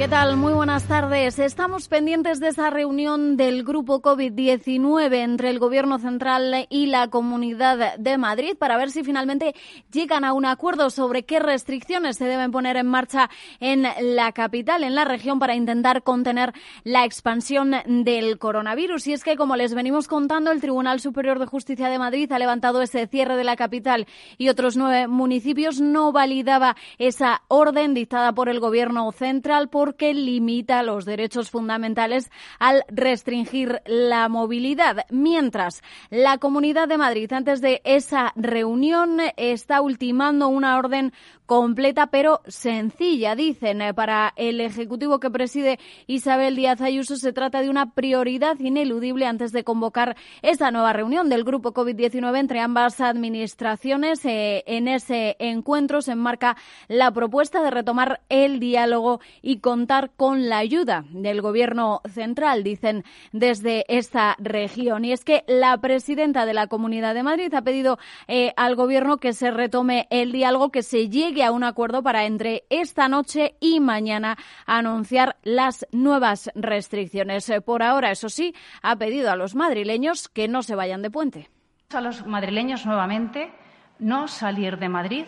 ¿Qué tal? Muy buenas tardes. Estamos pendientes de esa reunión del grupo COVID-19 entre el Gobierno central y la Comunidad de Madrid para ver si finalmente llegan a un acuerdo sobre qué restricciones se deben poner en marcha en la capital, en la región, para intentar contener la expansión del coronavirus. Y es que, como les venimos contando, el Tribunal Superior de Justicia de Madrid ha levantado ese cierre de la capital y otros nueve municipios. No validaba esa orden dictada por el Gobierno central por porque limita los derechos fundamentales al restringir la movilidad. Mientras, la Comunidad de Madrid, antes de esa reunión, está ultimando una orden completa pero sencilla, dicen. Eh, para el Ejecutivo que preside Isabel Díaz Ayuso se trata de una prioridad ineludible antes de convocar esta nueva reunión del Grupo COVID-19 entre ambas administraciones. Eh, en ese encuentro se enmarca la propuesta de retomar el diálogo y contar con la ayuda del Gobierno central, dicen desde esta región. Y es que la presidenta de la Comunidad de Madrid ha pedido eh, al Gobierno que se retome el diálogo, que se llegue a un acuerdo para entre esta noche y mañana anunciar las nuevas restricciones. Eh, por ahora, eso sí, ha pedido a los madrileños que no se vayan de puente. A los madrileños nuevamente no salir de Madrid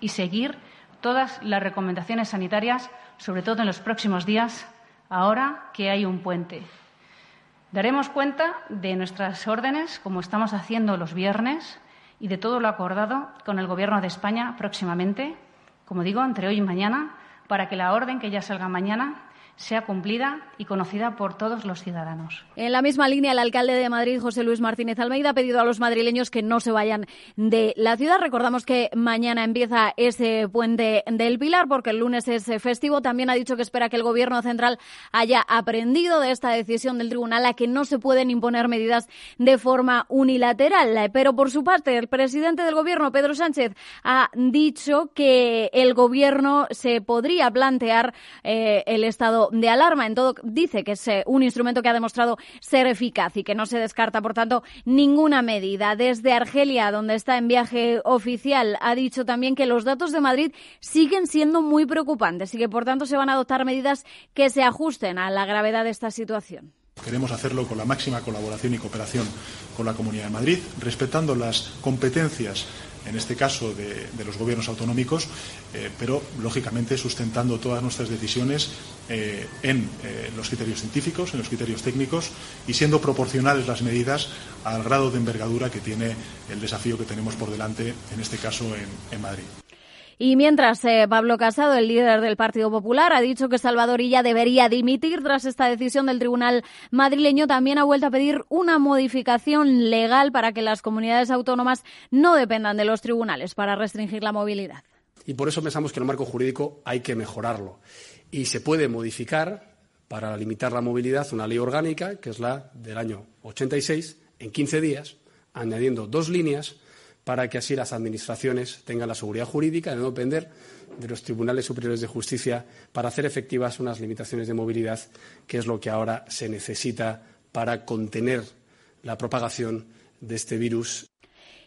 y seguir todas las recomendaciones sanitarias, sobre todo en los próximos días, ahora que hay un puente. Daremos cuenta de nuestras órdenes, como estamos haciendo los viernes, y de todo lo acordado con el Gobierno de España próximamente como digo, entre hoy y mañana, para que la orden que ya salga mañana sea cumplida y conocida por todos los ciudadanos. En la misma línea, el alcalde de Madrid, José Luis Martínez Almeida, ha pedido a los madrileños que no se vayan de la ciudad. Recordamos que mañana empieza ese puente del Pilar porque el lunes es festivo. También ha dicho que espera que el Gobierno central haya aprendido de esta decisión del tribunal a que no se pueden imponer medidas de forma unilateral. Pero por su parte, el presidente del Gobierno, Pedro Sánchez, ha dicho que el Gobierno se podría plantear eh, el estado de alarma. En todo, dice que es un instrumento que ha demostrado ser eficaz y que no se descarta, por tanto, ninguna medida. Desde Argelia, donde está en viaje oficial, ha dicho también que los datos de Madrid siguen siendo muy preocupantes y que, por tanto, se van a adoptar medidas que se ajusten a la gravedad de esta situación. Queremos hacerlo con la máxima colaboración y cooperación con la Comunidad de Madrid, respetando las competencias en este caso de, los gobiernos autonómicos, eh, pero lógicamente sustentando todas nuestras decisiones eh, en eh, los criterios científicos, en los criterios técnicos y siendo proporcionales las medidas al grado de envergadura que tiene el desafío que tenemos por delante, en este caso en Madrid. Y mientras eh, Pablo Casado, el líder del Partido Popular, ha dicho que Salvador Illa debería dimitir tras esta decisión del Tribunal madrileño, también ha vuelto a pedir una modificación legal para que las comunidades autónomas no dependan de los tribunales para restringir la movilidad. Y por eso pensamos que el marco jurídico hay que mejorarlo. Y se puede modificar para limitar la movilidad una ley orgánica, que es la del año 86, en 15 días, añadiendo dos líneas para que así las administraciones tengan la seguridad jurídica de no depender de los tribunales superiores de justicia para hacer efectivas unas limitaciones de movilidad, que es lo que ahora se necesita para contener la propagación de este virus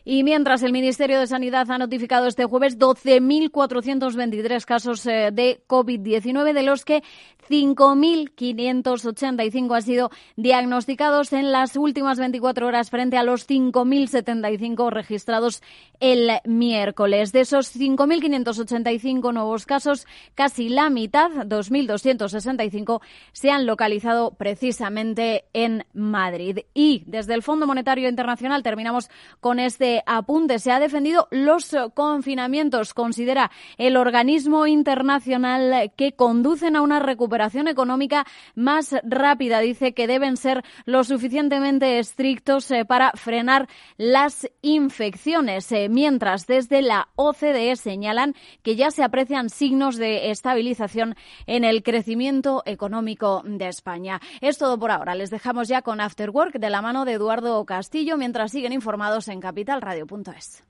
y mientras el Ministerio de Sanidad ha notificado este jueves 12.423 casos eh, de COVID-19, de los que 5.585 han sido diagnosticados en las últimas 24 horas frente a los 5.075 registrados el miércoles. De esos 5.585 nuevos casos, casi la mitad, 2.265, se han localizado precisamente en Madrid. Y desde el Fondo Monetario Internacional terminamos con este apunte. Se ha defendido los confinamientos, considera el organismo internacional que conducen a una recuperación económica más rápida. Dice que deben ser lo suficientemente estrictos eh, para frenar las infecciones, eh, mientras desde la OCDE señalan que ya se aprecian signos de estabilización en el crecimiento económico de España. Es todo por ahora. Les dejamos ya con After Work de la mano de Eduardo Castillo mientras siguen informados en Capital Radio.es.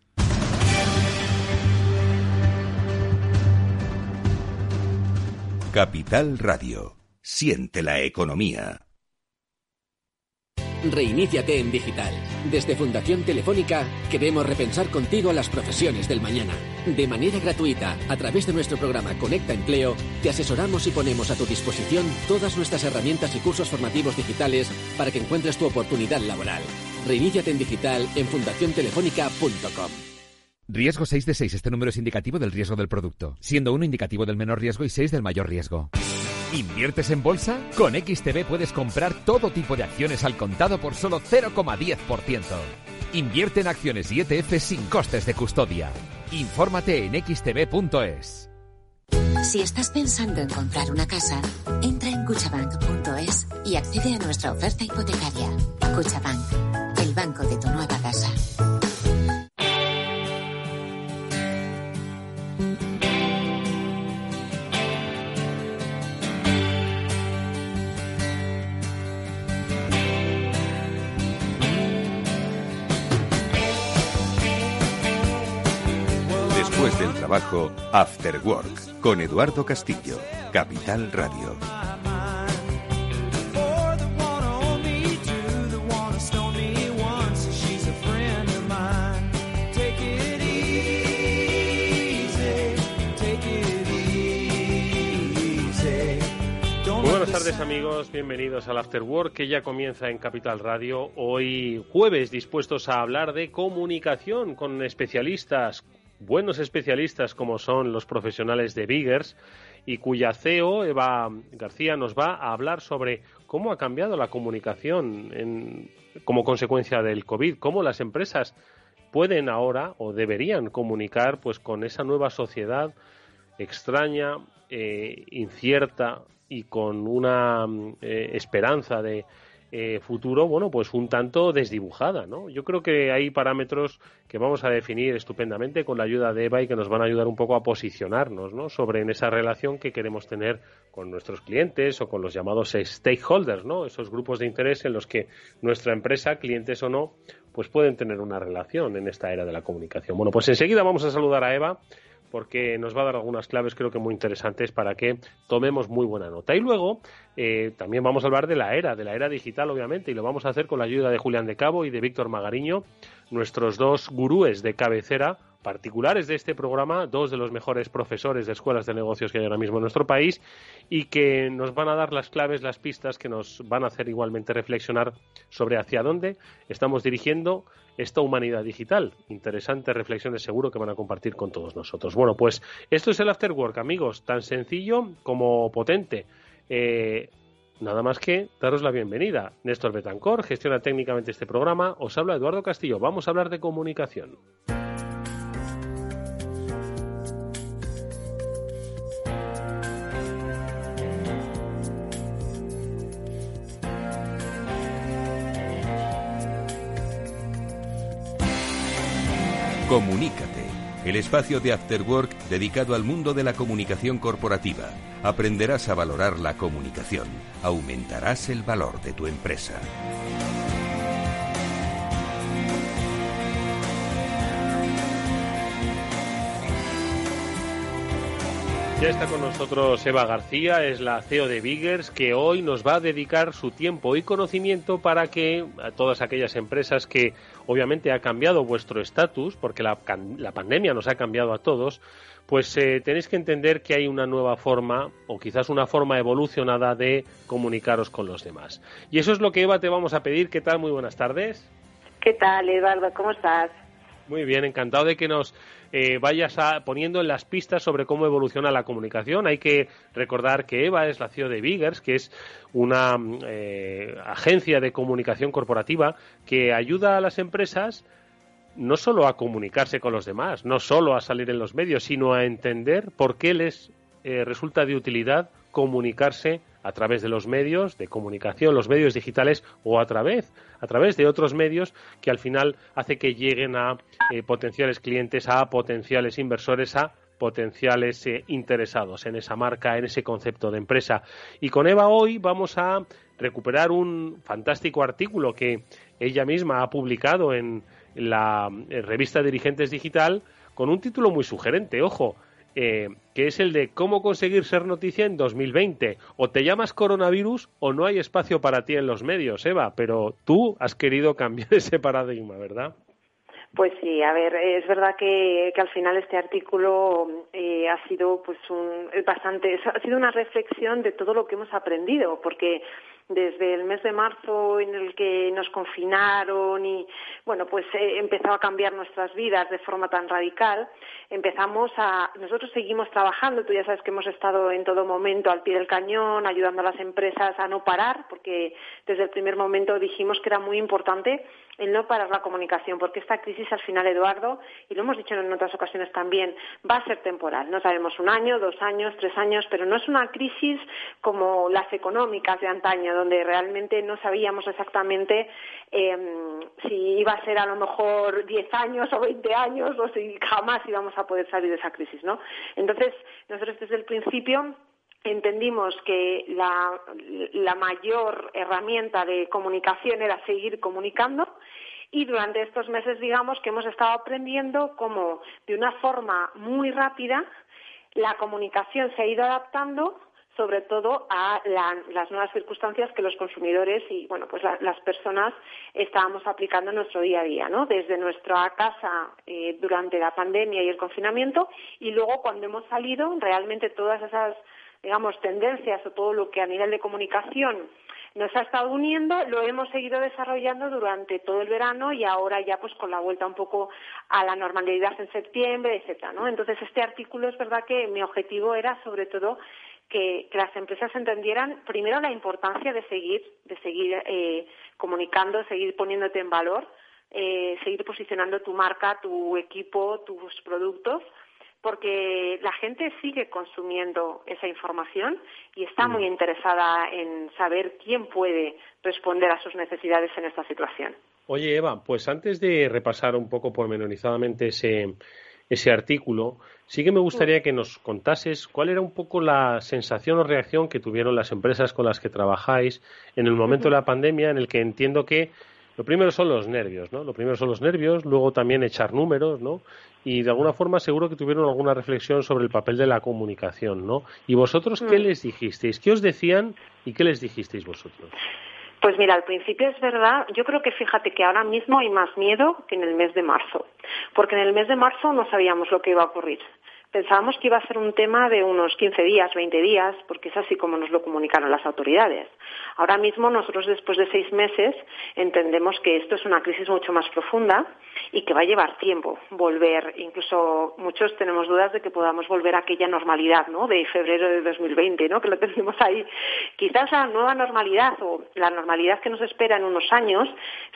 Capital Radio. Siente la economía. Reiníciate en digital. Desde Fundación Telefónica queremos repensar contigo las profesiones del mañana. De manera gratuita, a través de nuestro programa Conecta Empleo, te asesoramos y ponemos a tu disposición todas nuestras herramientas y cursos formativos digitales para que encuentres tu oportunidad laboral. Reiníciate en digital en fundaciontelefónica.com. Riesgo 6 de 6. Este número es indicativo del riesgo del producto, siendo 1 indicativo del menor riesgo y 6 del mayor riesgo. ¿Inviertes en bolsa? Con XTB puedes comprar todo tipo de acciones al contado por solo 0,10%. Invierte en acciones y ETF sin costes de custodia. Infórmate en xtb.es. Si estás pensando en comprar una casa, entra en cuchabank.es y accede a nuestra oferta hipotecaria. Cuchabank, el banco de tu nueva casa. Trabajo, After Work, con Eduardo Castillo, Capital Radio. Buenas tardes amigos, bienvenidos al After Work que ya comienza en Capital Radio. Hoy jueves dispuestos a hablar de comunicación con especialistas, buenos especialistas como son los profesionales de Biggers y cuya CEO, Eva García, nos va a hablar sobre cómo ha cambiado la comunicación en- como consecuencia del COVID, cómo las empresas pueden ahora o deberían comunicar pues con esa nueva sociedad extraña, eh, incierta y con una mm, eh, esperanza de eh, futuro, bueno, pues un tanto desdibujada, ¿no? Yo creo que hay parámetros que vamos a definir estupendamente con la ayuda de Eva y que nos van a ayudar un poco a posicionarnos, ¿no? Sobre en esa relación que queremos tener con nuestros clientes o con los llamados stakeholders, ¿no? Esos grupos de interés en los que nuestra empresa, clientes o no, pues pueden tener una relación en esta era de la comunicación. Bueno, pues enseguida vamos a saludar a Eva porque nos va a dar algunas claves creo que muy interesantes para que tomemos muy buena nota. Y luego eh, también vamos a hablar de la era, de la era digital obviamente, y lo vamos a hacer con la ayuda de Julián de Cabo y de Víctor Magariño, nuestros dos gurúes de cabecera particulares de este programa, dos de los mejores profesores de escuelas de negocios que hay ahora mismo en nuestro país y que nos van a dar las claves, las pistas que nos van a hacer igualmente reflexionar sobre hacia dónde estamos dirigiendo esta humanidad digital. Interesantes reflexiones seguro que van a compartir con todos nosotros. Bueno, pues esto es el After Work, amigos, tan sencillo como potente. Eh, Nada más que daros la bienvenida. Néstor Betancor gestiona técnicamente este programa. Os habla Eduardo Castillo. Vamos a hablar de comunicación. Comunícate, el espacio de After Work dedicado al mundo de la comunicación corporativa. Aprenderás a valorar la comunicación, aumentarás el valor de tu empresa. Ya está con nosotros Eva García, es la CEO de Biggers, que hoy nos va a dedicar su tiempo y conocimiento para que a todas aquellas empresas que obviamente ha cambiado vuestro estatus, porque la, la pandemia nos ha cambiado a todos, pues eh, tenéis que entender que hay una nueva forma, o quizás una forma evolucionada de comunicaros con los demás. Y eso es lo que Eva te vamos a pedir. ¿Qué tal? Muy buenas tardes. ¿Qué tal, Eduardo? ¿Cómo estás? Muy bien, encantado de que nos eh, vayas a- poniendo en las pistas sobre cómo evoluciona la comunicación. Hay que recordar que Eva es la CEO de Biggers, que es una eh, agencia de comunicación corporativa que ayuda a las empresas no solo a comunicarse con los demás, no solo a salir en los medios, sino a entender por qué les eh, resulta de utilidad comunicarse a través de los medios de comunicación, los medios digitales o a través, a través de otros medios que al final hace que lleguen a eh, potenciales clientes, a potenciales inversores, a potenciales eh, interesados en esa marca, en ese concepto de empresa. Y con Eva hoy vamos a recuperar un fantástico artículo que ella misma ha publicado en la eh, revista Dirigentes Digital con un título muy sugerente, ojo, eh, que es el de cómo conseguir ser noticia en 2020. O te llamas coronavirus o no hay espacio para ti en los medios, Eva, pero tú has querido cambiar ese paradigma, ¿verdad? Pues sí, a ver, es verdad que, al final este artículo eh, ha sido pues un bastante, ha sido una reflexión de todo lo que hemos aprendido, porque desde el mes de marzo en el que nos confinaron y bueno pues eh, empezó a cambiar nuestras vidas de forma tan radical empezamos a nosotros seguimos trabajando tú ya sabes que hemos estado en todo momento al pie del cañón ayudando a las empresas a no parar porque desde el primer momento dijimos que era muy importante el no parar la comunicación porque esta crisis al final Eduardo y lo hemos dicho en otras ocasiones también va a ser temporal no sabemos un año dos años tres años pero no es una crisis como las económicas de antaño donde realmente no sabíamos exactamente em, si iba a ser a lo mejor 10 años o 20 años o si jamás íbamos a poder salir de esa crisis, ¿no? Entonces, nosotros desde el principio entendimos que la, la mayor herramienta de comunicación era seguir comunicando y durante estos meses, digamos, que hemos estado aprendiendo cómo de una forma muy rápida la comunicación se ha ido adaptando sobre todo a las nuevas circunstancias que los consumidores y bueno pues las personas estábamos aplicando en nuestro día a día no desde nuestra casa eh, durante la pandemia y el confinamiento y luego cuando hemos salido realmente todas esas digamos tendencias o todo lo que a nivel de comunicación nos ha estado uniendo, lo hemos seguido desarrollando durante todo el verano y ahora ya pues con la vuelta un poco a la normalidad en septiembre, etcétera, ¿no? Entonces este artículo es verdad que mi objetivo era sobre todo que, las empresas entendieran primero la importancia de seguir, de seguir eh, comunicando, seguir poniéndote en valor, eh, seguir posicionando tu marca, tu equipo, tus productos, porque la gente sigue consumiendo esa información y está muy mm. interesada en saber quién puede responder a sus necesidades en esta situación. Oye, Eva, pues antes de repasar un poco pormenorizadamente ese, ese artículo, sí que me gustaría que nos contases cuál era un poco la sensación o reacción que tuvieron las empresas con las que trabajáis en el momento de la pandemia, en el que entiendo que lo primero son los nervios, ¿no? Lo primero son los nervios, luego también echar números, ¿no? Y de alguna forma seguro que tuvieron alguna reflexión sobre el papel de la comunicación, ¿no? ¿Y vosotros qué mm. les dijisteis? ¿Qué os decían y qué les dijisteis vosotros? Pues mira, al principio es verdad, yo creo que fíjate que ahora mismo hay más miedo que en el mes de marzo, porque en el mes de marzo no sabíamos lo que iba a ocurrir. Pensábamos que iba a ser un tema de unos 15 días, 20 días, porque es así como nos lo comunicaron las autoridades. Ahora mismo nosotros después de seis meses entendemos que esto es una crisis mucho más profunda y que va a llevar tiempo volver. Incluso muchos tenemos dudas de que podamos volver a aquella normalidad, ¿no? De febrero de 2020, ¿no? Que lo tenemos ahí. Quizás la nueva normalidad o la normalidad que nos espera en unos años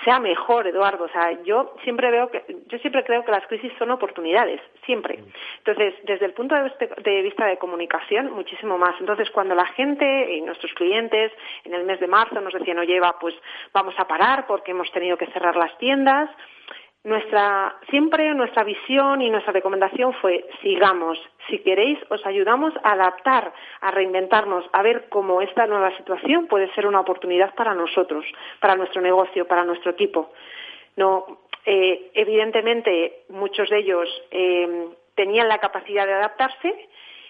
sea mejor, Eduardo. O sea, yo siempre veo que, yo siempre creo que las crisis son oportunidades, siempre. Entonces, desde el punto de vista de comunicación, muchísimo más. Entonces, cuando la gente y nuestros clientes en el mes de marzo nos decían, oye, Eva, pues vamos a parar porque hemos tenido que cerrar las tiendas, nuestra, siempre nuestra visión y nuestra recomendación fue sigamos. Si queréis, os ayudamos a adaptar, a reinventarnos, a ver cómo esta nueva situación puede ser una oportunidad para nosotros, para nuestro negocio, para nuestro equipo. No, eh, evidentemente, muchos de ellos eh, tenían la capacidad de adaptarse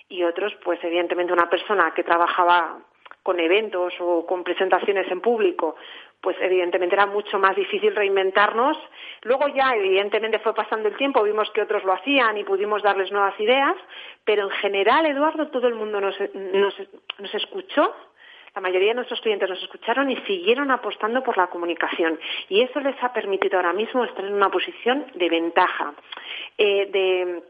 y otros, pues evidentemente una persona que trabajaba con eventos o con presentaciones en público, pues evidentemente era mucho más difícil reinventarnos. Luego ya, evidentemente, fue pasando el tiempo, vimos que otros lo hacían y pudimos darles nuevas ideas, pero en general, Eduardo, todo el mundo nos, nos, nos escuchó la mayoría de nuestros clientes nos escucharon y siguieron apostando por la comunicación. Y eso les ha permitido ahora mismo estar en una posición de ventaja, eh, de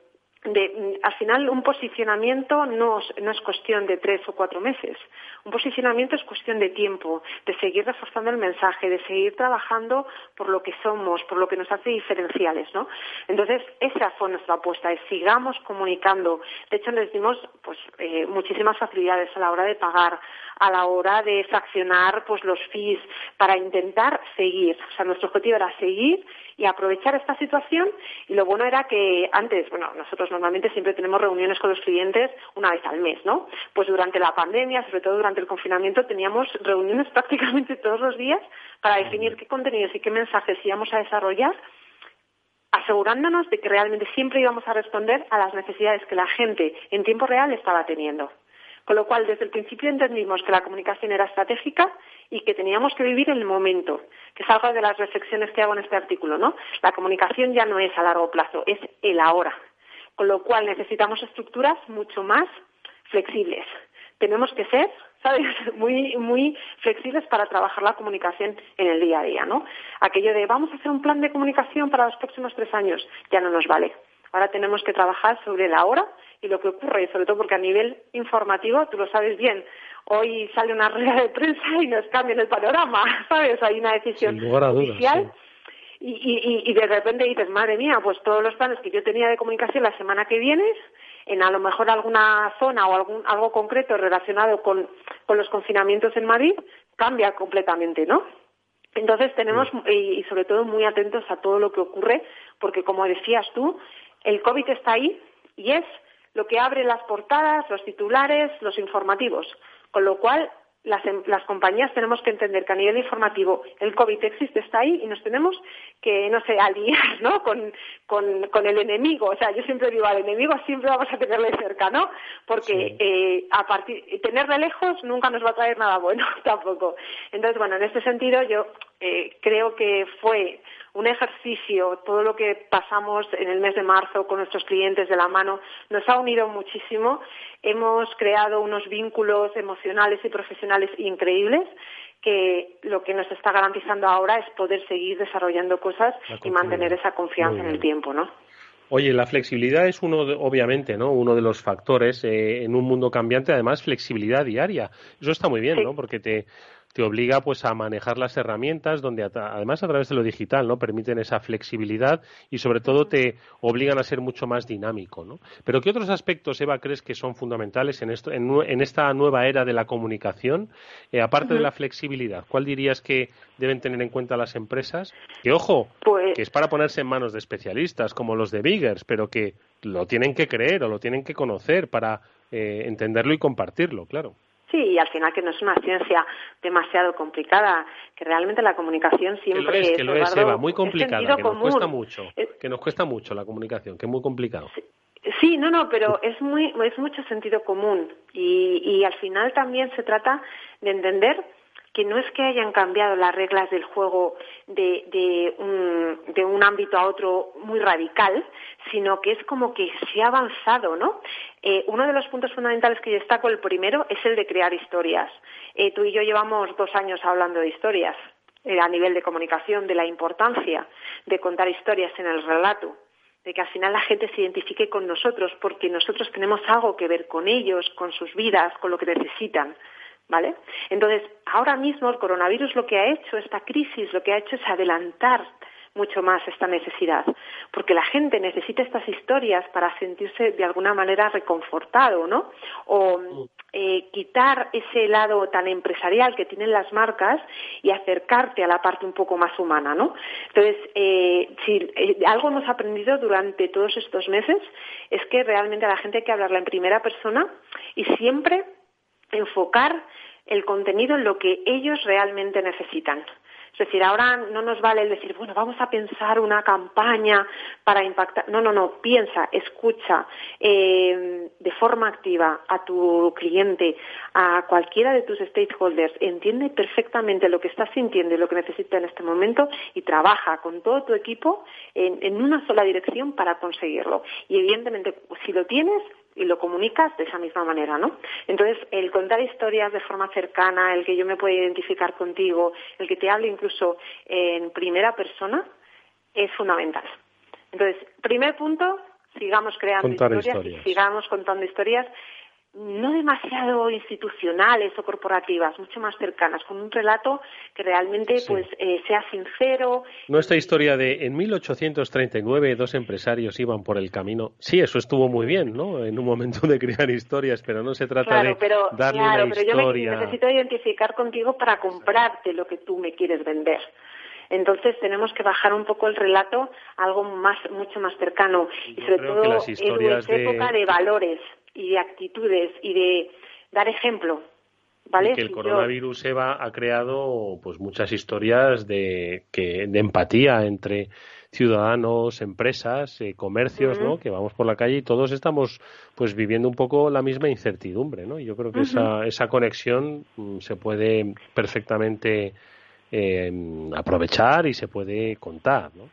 al final un posicionamiento no, no, es cuestión de tres o cuatro meses. Un posicionamiento es cuestión de tiempo, de seguir reforzando el mensaje, de seguir trabajando por lo que somos, por lo que nos hace diferenciales, ¿no? Entonces, esa fue nuestra apuesta, es sigamos comunicando. De hecho, les dimos pues, eh, muchísimas facilidades a la hora de pagar, a la hora de fraccionar pues, los fees, para intentar seguir. O sea, nuestro objetivo era seguir y aprovechar esta situación. Y lo bueno era que antes, bueno, nosotros normalmente siempre tenemos reuniones con los clientes una vez al mes, ¿no? Pues durante la pandemia, sobre todo durante el confinamiento, teníamos reuniones prácticamente todos los días para definir qué contenidos y qué mensajes íbamos a desarrollar asegurándonos de que realmente siempre íbamos a responder a las necesidades que la gente en tiempo real estaba teniendo. Con lo cual, desde el principio entendimos que la comunicación era estratégica y que teníamos que vivir el momento, que es algo de las reflexiones que hago en este artículo, ¿no? La comunicación ya no es a largo plazo, es el ahora. Con lo cual necesitamos estructuras mucho más flexibles. Tenemos que ser, ¿sabes?, muy, muy flexibles para trabajar la comunicación en el día a día, ¿no? Aquello de vamos a hacer un plan de comunicación para los próximos tres años, ya no nos vale. Ahora tenemos que trabajar sobre la hora y lo que ocurre, y sobre todo porque a nivel informativo, tú lo sabes bien, hoy sale una rueda de prensa y nos cambian el panorama, ¿sabes? Hay una decisión oficial. Y, y, y, de repente dices, madre mía, pues todos los planes que yo tenía de comunicación la semana que viene, en a lo mejor alguna zona o algún, algo concreto relacionado con, con los confinamientos en Madrid, cambia completamente, ¿no? Entonces tenemos, y sobre todo muy atentos a todo lo que ocurre, porque como decías tú, el COVID está ahí y es lo que abre las portadas, los titulares, los informativos. Con lo cual, em, las, compañías tenemos que entender que a nivel informativo el COVID existe, está ahí y nos tenemos que, no sé, aliar, ¿no? Con, con, el enemigo. O sea, yo siempre digo, al enemigo siempre vamos a tenerle cerca, ¿no? Porque eh, a partir, tenerle lejos nunca nos va a traer nada bueno tampoco. Entonces, bueno, en este sentido yo eh, creo que fue un ejercicio, todo lo que pasamos en el mes de marzo con nuestros clientes de la mano, nos ha unido muchísimo. Hemos creado unos vínculos emocionales y profesionales increíbles que lo que nos está garantizando ahora es poder seguir desarrollando cosas y mantener esa confianza en el tiempo, ¿no? Oye, la flexibilidad es uno, obviamente, ¿no? Uno de los factores eh, en un mundo cambiante. Además, flexibilidad diaria. Eso está muy bien, ¿no? Porque te, te obliga pues a manejar las herramientas donde además a través de lo digital no permiten esa flexibilidad y sobre todo te obligan a ser mucho más dinámico ¿no? pero qué otros aspectos Eva crees que son fundamentales en esto en, esta nueva era de la comunicación eh, aparte de la flexibilidad cuál dirías que deben tener en cuenta las empresas que ojo pues que es para ponerse en manos de especialistas como los de Biggers pero que lo tienen que creer o lo tienen que conocer para eh, entenderlo y compartirlo claro Sí, y al final que no es una ciencia demasiado complicada, que realmente la comunicación siempre es, que lo es, Eva, muy complicada, que nos cuesta mucho, que nos cuesta mucho la comunicación, que es muy complicado. Sí, no, no, pero es muy es mucho sentido común y, y al final también se trata de entender que no es que hayan cambiado las reglas del juego de, de, un, de un ámbito a otro muy radical, sino que es como que se ha avanzado, ¿no? Eh, uno de los puntos fundamentales que destaco, el primero, es el de crear historias. Eh, tú y yo llevamos dos años hablando de historias eh, a nivel de comunicación, de la importancia de contar historias en el relato de que al final la gente se identifique con nosotros porque nosotros tenemos algo que ver con ellos, con sus vidas, con lo que necesitan. ¿Vale? Entonces, ahora mismo el coronavirus lo que ha hecho, esta crisis, lo que ha hecho es adelantar mucho más esta necesidad, porque la gente necesita estas historias para sentirse de alguna manera reconfortado, ¿no? O eh, quitar ese lado tan empresarial que tienen las marcas y acercarte a la parte un poco más humana, ¿no? Entonces, eh, si eh, algo hemos aprendido durante todos estos meses es que realmente a la gente hay que hablarla en primera persona y siempre enfocar el contenido en lo que ellos realmente necesitan. Es decir, ahora no nos vale el decir, bueno, vamos a pensar una campaña para impactar. No, no, no, piensa, escucha eh, de forma activa a tu cliente, a cualquiera de tus stakeholders, entiende perfectamente lo que estás sintiendo y lo que necesita en este momento y trabaja con todo tu equipo en, en una sola dirección para conseguirlo. Y evidentemente, si lo tienes, y lo comunicas de esa misma manera, ¿no? Entonces, el contar historias de forma cercana, el que yo me pueda identificar contigo, el que te hable incluso en primera persona, es fundamental. Entonces, primer punto, sigamos creando historias, sigamos contando historias no demasiado institucionales o corporativas, mucho más cercanas, con un relato que realmente pues eh, sea sincero. Nuestra historia de en 1839 dos empresarios iban por el camino. Sí, eso estuvo muy bien, ¿no? En un momento de crear historias, pero no se trata de darle claro, una pero yo necesito identificar contigo para comprarte lo que tú me quieres vender. Entonces tenemos que bajar un poco el relato a algo más, mucho más cercano y sobre todo en nuestra época de valores y de actitudes y de dar ejemplo. ¿Vale? que el coronavirus Eva ha creado pues muchas historias de, que, de empatía entre ciudadanos, empresas, eh, comercios, ¿no? Que vamos por la calle y todos estamos pues viviendo un poco la misma incertidumbre, ¿no? Y yo creo que esa, esa conexión mm, se puede perfectamente eh, aprovechar y se puede contar, ¿no?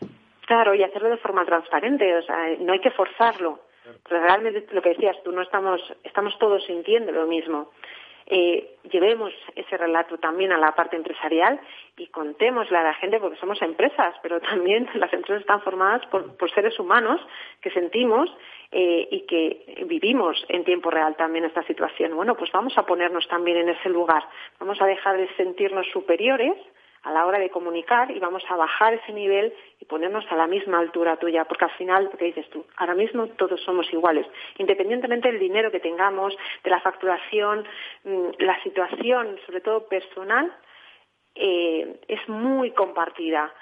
Claro, y hacerlo de forma transparente, o sea, no hay que forzarlo. Pero realmente lo que decías tú, no estamos, estamos todos sintiendo lo mismo eh, llevemos ese relato también a la parte empresarial y contémosle a la gente, porque somos empresas, pero también las empresas están formadas por, seres humanos que sentimos eh, y que vivimos en tiempo real también esta situación. Bueno, pues vamos a ponernos también en ese lugar, vamos a dejar de sentirnos superiores a la hora de comunicar y vamos a bajar ese nivel y ponernos a la misma altura tuya, porque al final, ¿qué dices tú? Ahora mismo todos somos iguales, independientemente del dinero que tengamos, de la facturación, mm, la situación, sobre todo personal, eh, es muy compartida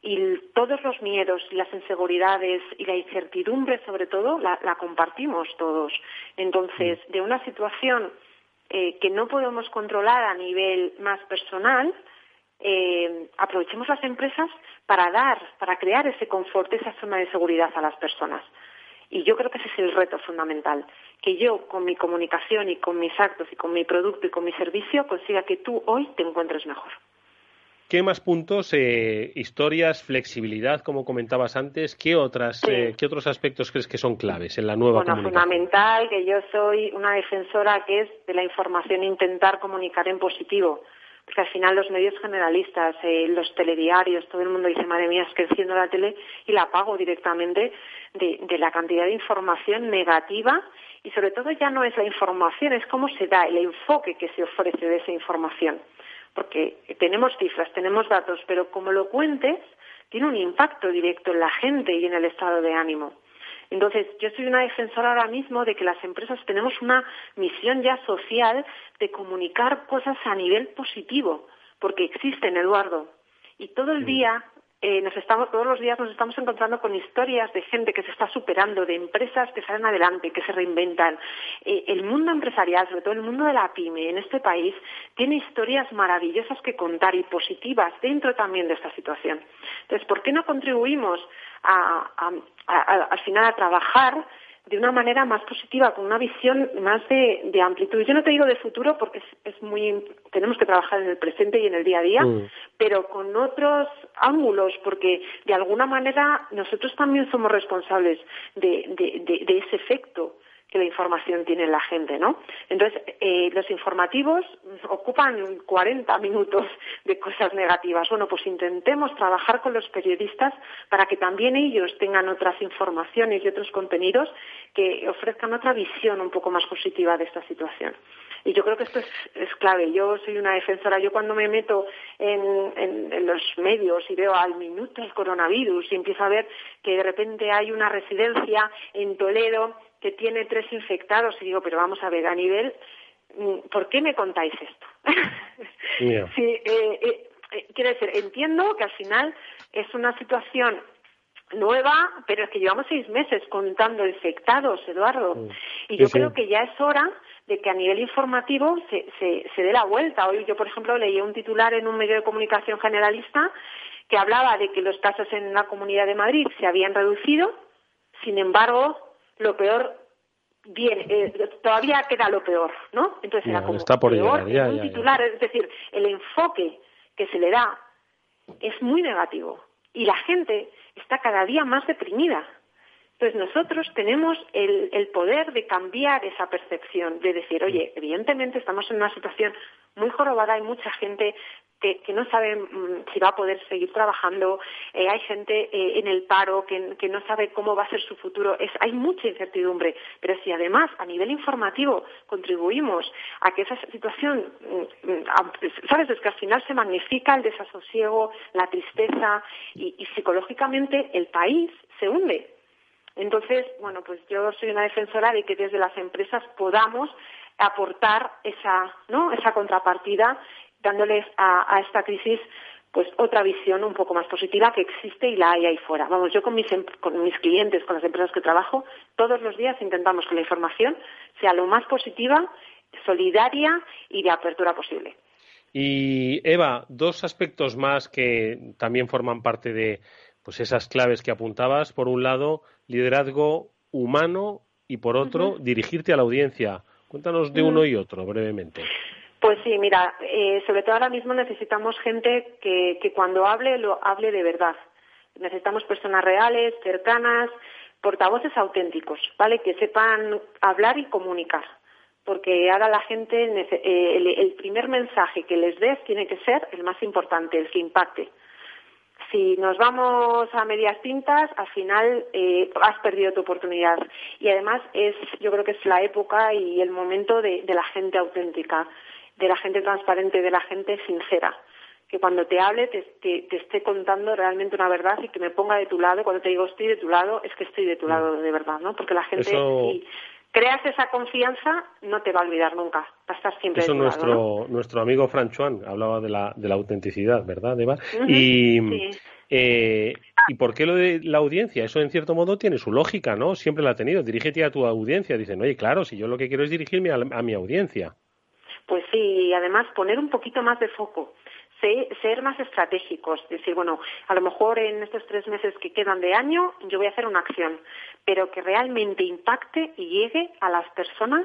y todos los miedos y las inseguridades y la incertidumbre sobre todo la, compartimos todos. Entonces, de una situación eh, que no podemos controlar a nivel más personal, eh, aprovechemos las empresas para dar, para crear ese confort, esa zona de seguridad a las personas. Y yo creo que ese es el reto fundamental, que yo con mi comunicación y con mis actos y con mi producto y con mi servicio consiga que tú hoy te encuentres mejor. ¿Qué más puntos, eh, historias, flexibilidad, como comentabas antes? ¿Qué, otras, eh, ¿Qué otros aspectos crees que son claves en la nueva bueno, fundamental, que yo soy una defensora que es de la información intentar comunicar en positivo porque al final los medios generalistas, eh, los telediarios, todo el mundo dice, madre mía, es que enciendo la tele y la apago directamente de, de la cantidad de información negativa y sobre todo ya no es la información, es cómo se da el enfoque que se ofrece de esa información. Porque tenemos cifras, tenemos datos, pero como lo cuentes, tiene un impacto directo en la gente y en el estado de ánimo. Entonces, yo soy una defensora ahora mismo de que las empresas tenemos una misión ya social de comunicar cosas a nivel positivo, porque existen, Eduardo. Y todo el mm. día eh, nos estamos, todos los días nos estamos encontrando con historias de gente que se está superando, de empresas que salen adelante, que se reinventan. Eh, el mundo empresarial, sobre todo el mundo de la pyme en este país, tiene historias maravillosas que contar y positivas dentro también de esta situación. Entonces, ¿por qué no contribuimos al final a trabajar de una manera más positiva, con una visión más de, amplitud. Yo no te digo de futuro porque es, muy tenemos que trabajar en el presente y en el día a día, mm. pero con otros ángulos, porque de alguna manera nosotros también somos responsables de ese efecto que la información tiene la gente, ¿no? Entonces, eh, los informativos ocupan 40 minutos de cosas negativas. Bueno, pues intentemos trabajar con los periodistas para que también ellos tengan otras informaciones y otros contenidos que ofrezcan otra visión un poco más positiva de esta situación. Y yo creo que esto es, clave. Yo soy una defensora. Yo cuando me meto en, en, los medios y veo al minuto el coronavirus y empiezo a ver que de repente hay una residencia en Toledo que tiene tres infectados y digo, pero vamos a ver, a nivel, mm, ¿por qué me contáis esto? sí, eh, eh, eh, quiero decir, entiendo que al final es una situación nueva, pero es que llevamos seis meses contando infectados, Eduardo. Mm. Y yo creo que ya es hora de que a nivel informativo se, se, se dé la vuelta. Hoy yo, por ejemplo, leí un titular en un medio de comunicación generalista que hablaba de que los casos en la Comunidad de Madrid se habían reducido, sin embargo, lo peor bien, eh, todavía queda lo peor, ¿no? Entonces era como está por peor, un titular, es decir, el enfoque que se le da es muy negativo y la gente está cada día más deprimida. Entonces nosotros tenemos el, el poder de cambiar esa percepción, de decir, oye, evidentemente estamos en una situación muy jorobada, hay mucha gente que, no sabe mm, si va a poder seguir trabajando, eh, hay gente eh, en el paro que, no sabe cómo va a ser su futuro, es, hay mucha incertidumbre, pero si además a nivel informativo contribuimos a que esa situación, mm, mm, sabes, es que al final se magnifica el desasosiego, la tristeza y psicológicamente el país se hunde. Entonces, bueno, pues yo soy una defensora de que desde las empresas podamos aportar esa, ¿no? esa contrapartida dándoles a, esta crisis pues otra visión un poco más positiva que existe y la hay ahí fuera. Vamos, yo con mis, em, con mis clientes, con las empresas que trabajo, todos los días intentamos que la información sea lo más positiva solidaria y de apertura posible. Y Eva, dos aspectos más que también forman parte de pues esas claves que apuntabas. Por un lado, liderazgo humano y por otro, dirigirte a la audiencia. Cuéntanos de uno y otro brevemente. Pues sí, mira, eh, sobre todo ahora mismo necesitamos gente que, cuando hable lo hable de verdad. Necesitamos personas reales, cercanas, portavoces auténticos, ¿vale? Que sepan hablar y comunicar. Porque ahora la gente, eh, el, primer mensaje que les des tiene que ser el más importante, el que impacte. Si nos vamos a medias tintas, al final eh, has perdido tu oportunidad. Y además es, yo creo que es la época y el momento de la gente auténtica, de la gente transparente, de la gente sincera que cuando te hable te, te, esté contando realmente una verdad y que me ponga de tu lado. Cuando te digo estoy de tu lado, es que estoy de tu lado de verdad, ¿no? Porque la gente, si creas esa confianza, no te va a olvidar nunca. Va a estar siempre Eso de tu nuestro, lado, nuestro amigo Franchuan hablaba de la, de la autenticidad, ¿verdad, Eva? Y. Eh, ¿Y por qué lo de la audiencia? Eso en cierto modo tiene su lógica, ¿no? Siempre la ha tenido. Dirígete a tu audiencia. Dicen, oye, claro, si yo lo que quiero es dirigirme a, a mi audiencia. Pues sí, además poner un poquito más de foco ser más estratégicos, decir, bueno, a lo mejor en estos tres meses que quedan de año yo voy a hacer una acción, pero que realmente impacte y llegue a las personas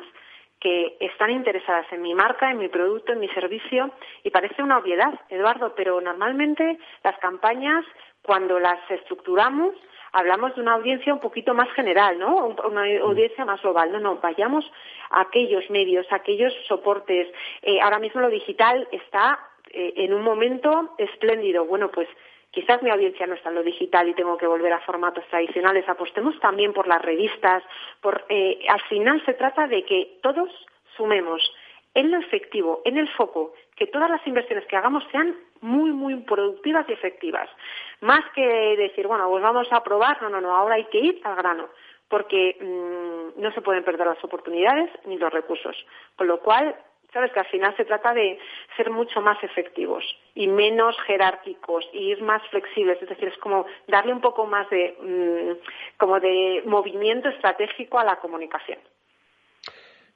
que están interesadas en mi marca, en mi producto, en mi servicio. Y parece una obviedad, Eduardo, pero normalmente las campañas, cuando las estructuramos, hablamos de una audiencia un poquito más general, ¿no? Una audiencia más global. No, no, vayamos a aquellos medios, a aquellos soportes. Eh, ahora mismo lo digital está eh, en un momento espléndido. Bueno, pues quizás mi audiencia no está en lo digital y tengo que volver a formatos tradicionales. Apostemos también por las revistas. Por, eh, al final se trata de que todos sumemos en lo efectivo, en el foco, que todas las inversiones que hagamos sean muy, muy productivas y efectivas. Más que decir, bueno, pues vamos a probar, no, no, no, ahora hay que ir al grano, porque mm, no se pueden perder las oportunidades ni los recursos. Con lo cual, sabes que al final se trata de ser mucho más efectivos y menos jerárquicos y ir más flexibles, es decir, es como darle un poco más de mm, como de movimiento estratégico a la comunicación.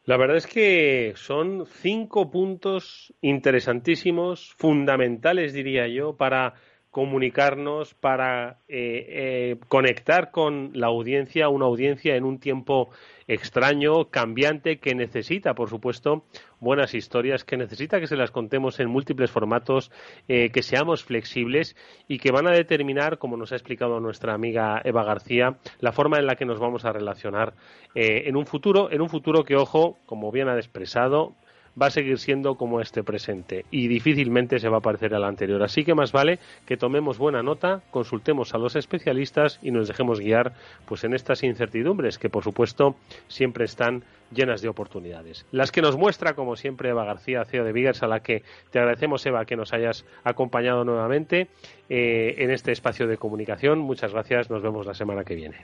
La verdad es que son cinco puntos interesantísimos, fundamentales, diría yo, para comunicarnos, para eh, eh, conectar con la audiencia, una audiencia en un tiempo extraño, cambiante, que necesita, por supuesto, buenas historias, que necesita que se las contemos en múltiples formatos, eh, que seamos flexibles y que van a determinar, como nos ha explicado nuestra amiga Eva García, la forma en la que nos vamos a relacionar en un futuro, en un futuro que, ojo, como bien ha expresado, va a seguir siendo como este presente y difícilmente se va a parecer al anterior. Así que más vale que tomemos buena nota, consultemos a los especialistas y nos dejemos guiar pues en estas incertidumbres que por supuesto siempre están llenas de oportunidades. Las que nos muestra como siempre Eva García, CEO de Biggers, a la que te agradecemos Eva que nos hayas acompañado nuevamente eh, en este espacio de comunicación. Muchas gracias, nos vemos la semana que viene.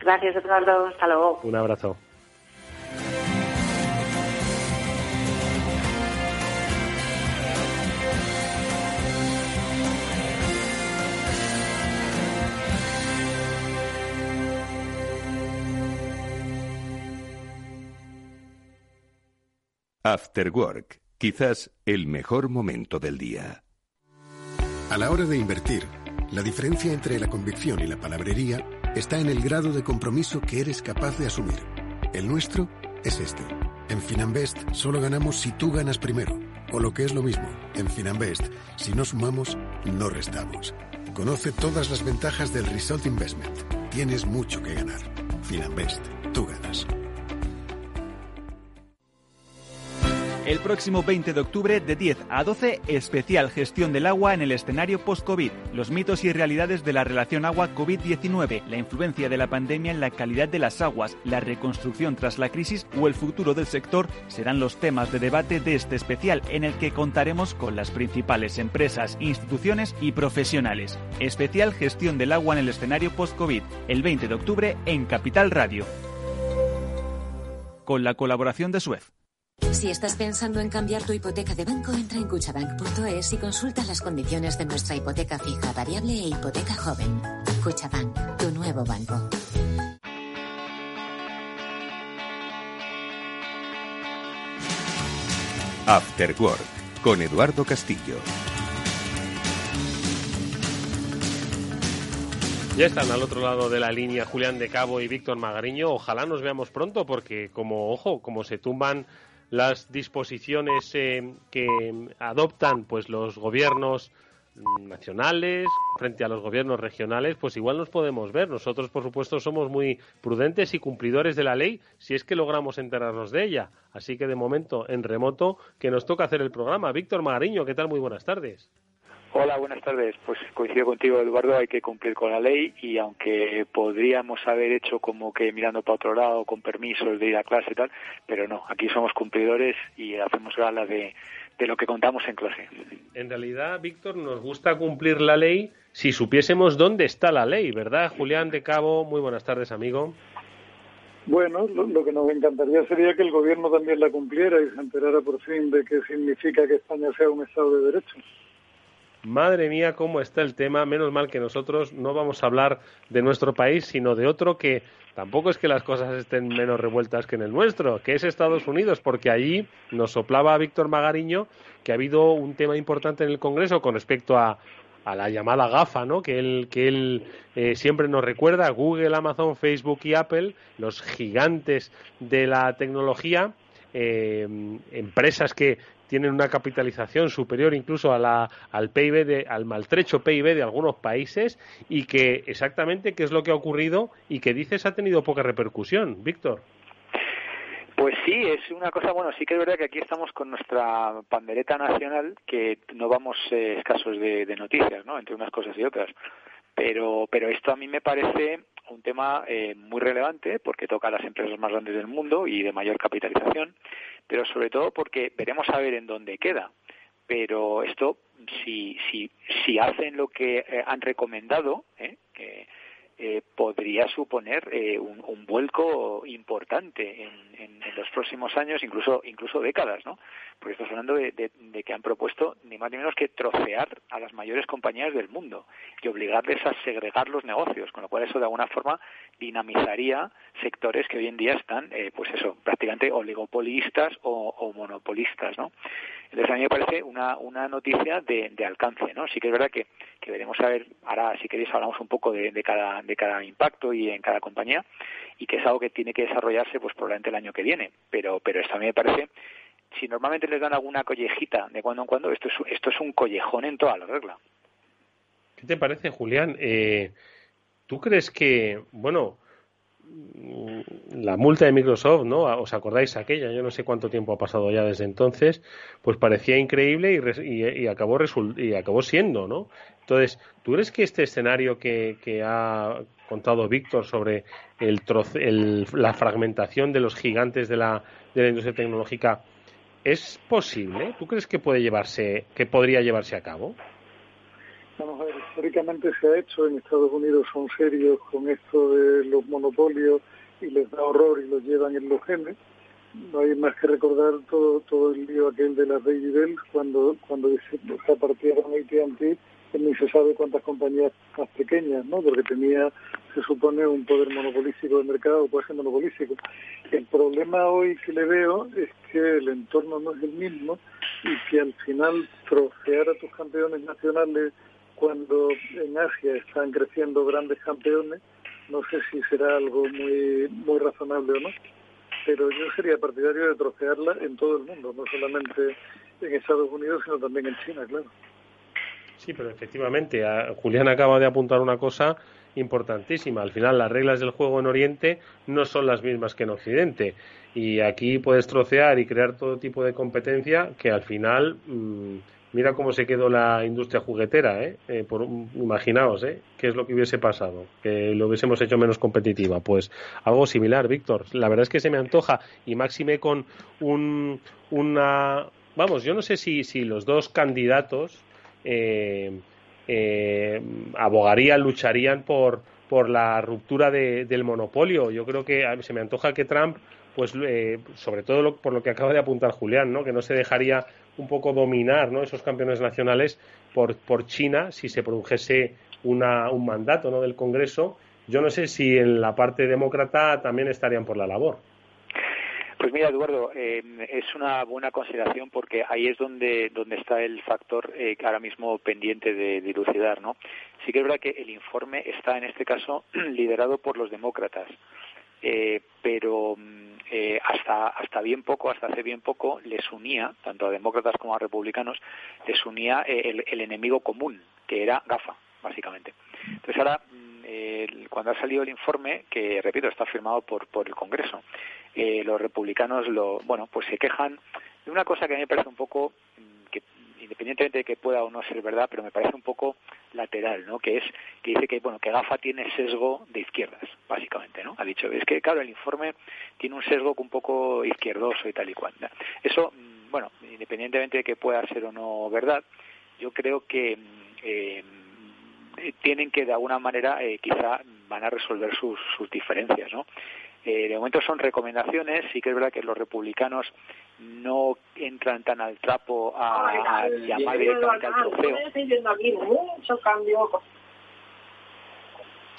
Gracias Eduardo, hasta luego. Un abrazo. After Work, quizás el mejor momento del día. A la hora de invertir, la diferencia entre la convicción y la palabrería está en el grado de compromiso que eres capaz de asumir. El nuestro es este. En Finanbest solo ganamos si tú ganas primero. O lo que es lo mismo, en Finanbest, si no sumamos, no restamos. Conoce todas las ventajas del Result Investment. Tienes mucho que ganar. Finanbest, tú ganas. El próximo 20 de octubre de 10 a 12, especial gestión del agua en el escenario post-COVID. Los mitos y realidades de la relación agua-COVID-19, la influencia de la pandemia en la calidad de las aguas, la reconstrucción tras la crisis o el futuro del sector serán los temas de debate de este especial en el que contaremos con las principales empresas, instituciones y profesionales. Especial gestión del agua en el escenario post-COVID, el 20 de octubre en Capital Radio. Con la colaboración de Suez. Si estás pensando en cambiar tu hipoteca de banco, entra en cuchabank.es y consulta las condiciones de nuestra hipoteca fija, variable e hipoteca joven. Cuchabank, tu nuevo banco. After Work con Eduardo Castillo. Ya están al otro lado de la línea Julián de Cabo y Víctor Magariño. Ojalá nos veamos pronto porque como ojo, como se tumban las disposiciones eh, que adoptan pues los gobiernos nacionales frente a los gobiernos regionales, pues igual nos podemos ver. Nosotros, por supuesto, somos muy prudentes y cumplidores de la ley si es que logramos enterarnos de ella. Así que, de momento, en remoto, que nos toca hacer el programa. Víctor Magariño, ¿qué tal? Muy buenas tardes. Hola, buenas tardes. Pues coincido contigo, Eduardo, hay que cumplir con la ley y aunque podríamos haber hecho como que mirando para otro lado, con permisos de ir a clase y tal, pero no, aquí somos cumplidores y hacemos gala de, de lo que contamos en clase. En realidad, Víctor, nos gusta cumplir la ley si supiésemos dónde está la ley, ¿verdad? Julián de Cabo, muy buenas tardes, amigo. Bueno, lo, que nos encantaría sería que el gobierno también la cumpliera y se enterara por fin de qué significa que España sea un Estado de Derecho. Madre mía, cómo está el tema. Menos mal que nosotros no vamos a hablar de nuestro país, sino de otro que tampoco es que las cosas estén menos revueltas que en el nuestro, que es Estados Unidos, porque allí nos soplaba Víctor Magariño que ha habido un tema importante en el Congreso con respecto a, la llamada GAFA, ¿no? que él, que él eh, siempre nos recuerda, Google, Amazon, Facebook y Apple, los gigantes de la tecnología, eh, empresas que tienen una capitalización superior incluso a la, al PIB de, al maltrecho PIB de algunos países y que exactamente qué es lo que ha ocurrido y que dices ha tenido poca repercusión, Víctor. Pues sí, es una cosa, bueno, sí que es verdad que aquí estamos con nuestra pandereta nacional, que no vamos eh, escasos de, noticias, ¿no? Entre unas cosas y otras. Pero, pero esto a mí me parece un tema eh, muy relevante porque toca a las empresas más grandes del mundo y de mayor capitalización pero sobre todo porque veremos a ver en dónde queda. Pero esto, si, si, si hacen lo que eh, han recomendado, ¿eh? Eh, podría suponer eh, un, vuelco importante en, los próximos años, incluso incluso décadas, ¿no? Porque estamos hablando de, que han propuesto ni más ni menos que trocear a las mayores compañías del mundo y obligarles a segregar los negocios, con lo cual eso de alguna forma dinamizaría sectores que hoy en día están, eh, pues eso, prácticamente oligopolistas o monopolistas, ¿no? Entonces a mí me parece una, una noticia de, de alcance, ¿no? Sí que es verdad que, que veremos a ver, ahora si queréis hablamos un poco de, de, cada, de cada impacto y en cada compañía y que es algo que tiene que desarrollarse pues probablemente el año que viene, pero, pero esto a mí me parece si normalmente les dan alguna collejita de cuando en cuando, esto es, esto es un collejón en toda la regla. ¿Qué te parece, Julián? Eh, ¿Tú crees que, bueno, la multa de Microsoft, ¿no? ¿Os acordáis aquella? Yo no sé cuánto tiempo ha pasado ya desde entonces, pues parecía increíble y, acabó, y acabó siendo, ¿no? Entonces, ¿tú crees que este escenario que, ha contado Víctor sobre el, la fragmentación de los gigantes de la, de la industria tecnológica es posible? ¿Tú crees que puede llevarse, que podría llevarse a cabo? Históricamente se ha hecho, en Estados Unidos son serios con esto de los monopolios y les da horror y los llevan en los genes. No hay más que recordar todo, todo el lío aquel de las Baby Bells cuando, cuando se partieron AT&T ni se sabe cuántas compañías más pequeñas, ¿no? Porque tenía, se supone, un poder monopolístico de mercado, ser monopolístico. El problema hoy que le veo es que el entorno no es el mismo y que al final trocear a tus campeones nacionales cuando en Asia están creciendo grandes campeones, no sé si será algo muy, muy razonable o no, pero yo sería partidario de trocearla en todo el mundo, no solamente en Estados Unidos, sino también en China, claro. Sí, pero efectivamente, Julián acaba de apuntar una cosa importantísima. Al final, las reglas del juego en Oriente no son las mismas que en Occidente. Y aquí puedes trocear y crear todo tipo de competencia que al final mm, Mira cómo se quedó la industria juguetera, ¿eh? eh por, imaginaos, ¿eh? ¿Qué es lo que hubiese pasado? Que lo hubiésemos hecho menos competitiva. Pues algo similar, Víctor. La verdad es que se me antoja y máxime con un, una... Vamos, yo no sé si, si los dos candidatos eh, eh, abogarían, lucharían por, por la ruptura de, del monopolio. Yo creo que se me antoja que Trump, pues eh, sobre todo por lo que acaba de apuntar Julián, ¿no? que no se dejaría un poco dominar ¿no? esos campeones nacionales por, por China si se produjese una, un mandato ¿no? del Congreso. Yo no sé si en la parte demócrata también estarían por la labor. Pues mira, Eduardo, eh, es una buena consideración porque ahí es donde, donde está el factor eh, ahora mismo pendiente de dilucidar, ¿no? Sí que es verdad que el informe está, en este caso, liderado por los demócratas, eh, pero mm, eh, hasta, hasta bien poco, hasta hace bien poco, les unía, tanto a demócratas como a republicanos, les unía el, el enemigo común, que era GAFA, básicamente. Entonces ahora cuando ha salido el informe, que repito, está firmado por, por el Congreso, eh, los republicanos lo, bueno, pues se quejan de una cosa que a mí me parece un poco independientemente de que pueda o no ser verdad, pero me parece un poco lateral, ¿no? Que es que dice que bueno que Gafa tiene sesgo de izquierdas, básicamente, ¿no? Ha dicho es que claro el informe tiene un sesgo un poco izquierdoso y tal y cual. Eso, mm, bueno, independientemente de que pueda ser o no verdad, yo creo que mm, eh, tienen que de alguna manera eh, quizá van a resolver sus, sus diferencias, ¿no? Eh, de momento son recomendaciones, sí que es verdad que los republicanos no entran tan al trapo a, llamar directamente al trofeo.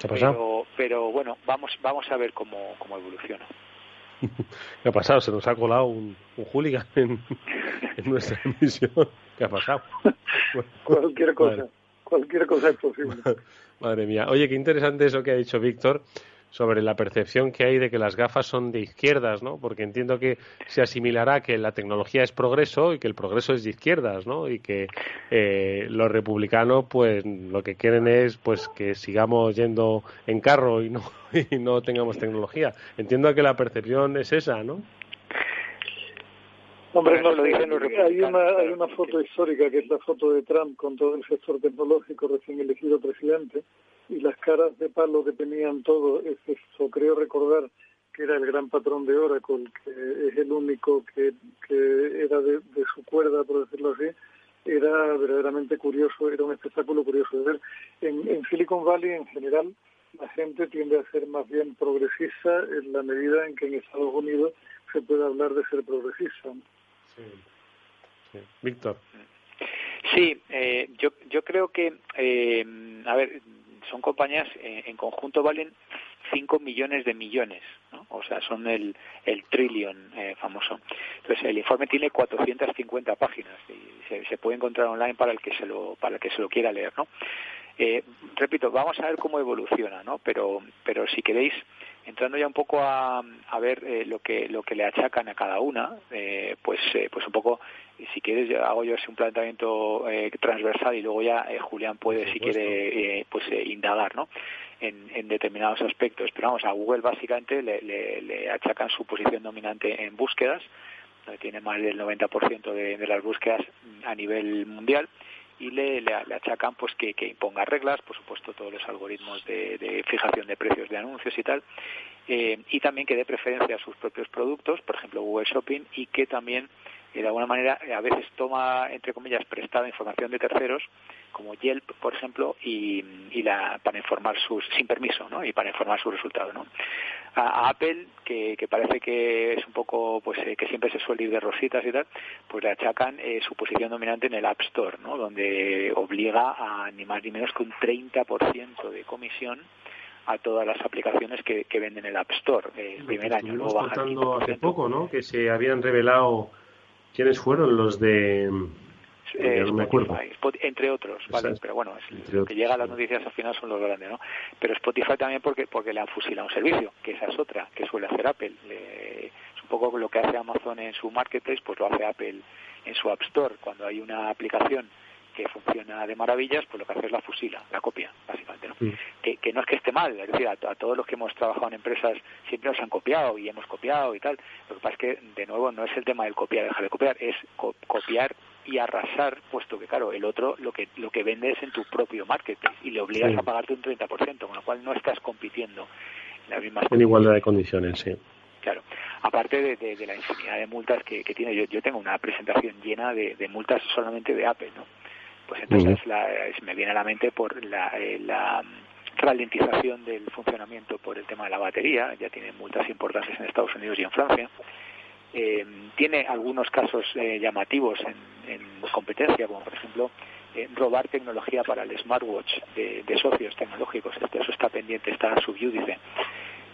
Pero, pero bueno, vamos vamos a ver cómo, cómo evoluciona. ¿Qué ha pasado? Se nos ha colado un, un hooligan en, nuestra emisión. ¿Qué ha pasado? cualquier cosa, cualquier cosa es posible. Madre mía. Oye, qué interesante eso que ha dicho Víctor sobre la percepción que hay de que las gafas son de izquierdas, ¿no? Porque entiendo que se asimilará que la tecnología es progreso y que el progreso es de izquierdas, ¿no? Y que eh, los republicanos, pues, lo que quieren es, pues, que sigamos yendo en carro y no y no tengamos tecnología. Entiendo que la percepción es esa, ¿no? Hombre, no, lo dicen los hay una, hay una foto histórica que es la foto de Trump con todo el sector tecnológico recién elegido presidente y las caras de palo que tenían todos, eso creo recordar que era el gran patrón de Oracle, que es el único que, que era de, su cuerda, por decirlo así, era verdaderamente curioso, era un espectáculo curioso de ver. En, en Silicon Valley en general la gente tiende a ser más bien progresista en la medida en que en Estados Unidos se puede hablar de ser progresista. Sí. Víctor. Sí, eh, yo, yo creo que, eh, a ver, son compañías, eh, en conjunto valen 5 millones de millones, ¿no? o sea, son el, el trillion eh, famoso. Entonces, el informe tiene 450 páginas y se, se, puede encontrar online para el que se lo, para el que se lo quiera leer, ¿no? Eh, repito, vamos a ver cómo evoluciona, ¿no? Pero, pero si queréis, entrando ya un poco a, a ver eh, lo que lo que le achacan a cada una, eh, pues eh, pues un poco, si quieres hago yo así un planteamiento transversal y luego ya Julián puede, si quiere, pues indagar, ¿no? En, en, determinados aspectos. Pero vamos, a Google básicamente le, le, le achacan su posición dominante en búsquedas, tiene más del 90% de, de las búsquedas a nivel mundial y le, le, achacan pues que, que, imponga reglas, por supuesto todos los algoritmos de, de fijación de precios de anuncios y tal, eh, y también que dé preferencia a sus propios productos, por ejemplo Google Shopping, y que también eh, de alguna manera a veces toma, entre comillas, prestada información de terceros, como Yelp, por ejemplo, y, y la, para informar sus, sin permiso, ¿no? Y para informar sus resultados, ¿no? A, Apple, que, que, parece que es un poco, pues, eh, que siempre se suele ir de rositas y tal, pues le achacan eh, su posición dominante en el App Store, ¿no? Donde obliga a ni más ni menos que un 30% de comisión a todas las aplicaciones que, que venden en el App Store. Eh, el primer año, luego bajan hace poco, ¿no? Que se habían revelado quiénes fueron los de eh, entre otros, ¿vale? Pero bueno, es, lo que llega a las noticias al final son los grandes, ¿no? Pero Spotify también porque porque le han fusilado un servicio, que esa es otra, que suele hacer Apple. es un poco lo que hace Amazon en su marketplace, pues lo hace Apple en su App Store. Cuando hay una aplicación que funciona de maravillas, pues lo que hace es la fusila, la copia, básicamente. ¿no? Que, que, no es que esté mal, es decir, a, todos los que hemos trabajado en empresas siempre nos han copiado y hemos copiado y tal. Lo que pasa es que, de nuevo, no es el tema del copiar, dejar de copiar, es copiar y arrasar, puesto que, claro, el otro lo que lo que vende es en tu propio marketing y le obligas a pagarte un 30%, con lo cual no estás compitiendo en las mismas En igualdad de condiciones, sí. Claro. Aparte de, de, la infinidad de multas que, que tiene, yo, yo tengo una presentación llena de, de multas solamente de Apple, ¿no? Pues entonces la, me viene a la mente por la, eh, la ralentización del funcionamiento por el tema de la batería, ya tiene multas importantes en Estados Unidos y en Francia. Eh, tiene algunos casos eh, llamativos en, en, competencia, como por ejemplo eh, robar tecnología para el smartwatch de, de socios tecnológicos. Esto, eso está pendiente, está en su dice.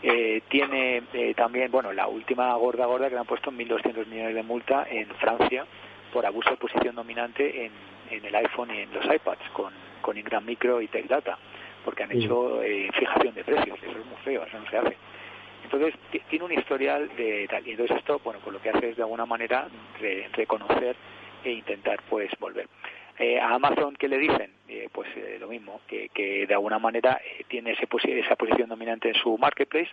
Eh, tiene eh, también, bueno, la última gorda gorda que le han puesto 1.200 millones de multa en Francia por abuso de posición dominante en, en el iPhone y en los iPads con, con Ingram Micro y Tech Data, porque han hecho eh, fijación de precios. Eso es muy feo, eso no se hace. Entonces, tiene un historial de tal. Y entonces esto, bueno, pues lo que hace es de alguna manera reconocer e intentar, pues, volver. Eh, a Amazon, ¿qué le dicen? Eh, pues eh, lo mismo, que, que de alguna manera eh, tiene ese esa posición dominante en su marketplace,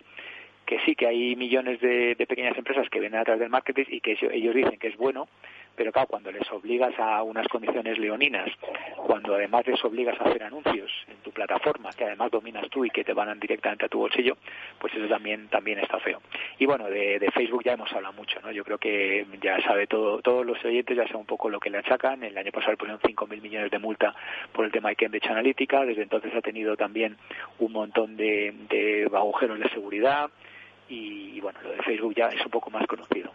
que sí que hay millones de, de pequeñas empresas que vienen a través del marketplace y que ellos dicen que es bueno, pero claro, cuando les obligas a unas condiciones leoninas, cuando además les obligas a hacer anuncios en tu plataforma, que además dominas tú y que te van directamente a tu bolsillo, pues eso también también está feo. Y bueno, de, Facebook ya hemos hablado mucho, ¿no? Yo creo que ya sabe todo, todos los oyentes ya saben un poco lo que le achacan. El año pasado le pusieron 5.000 millones de multa por el tema de Cambridge Analytica. Desde entonces ha tenido también un montón de, de agujeros de seguridad. Y, y bueno, lo de Facebook ya es un poco más conocido.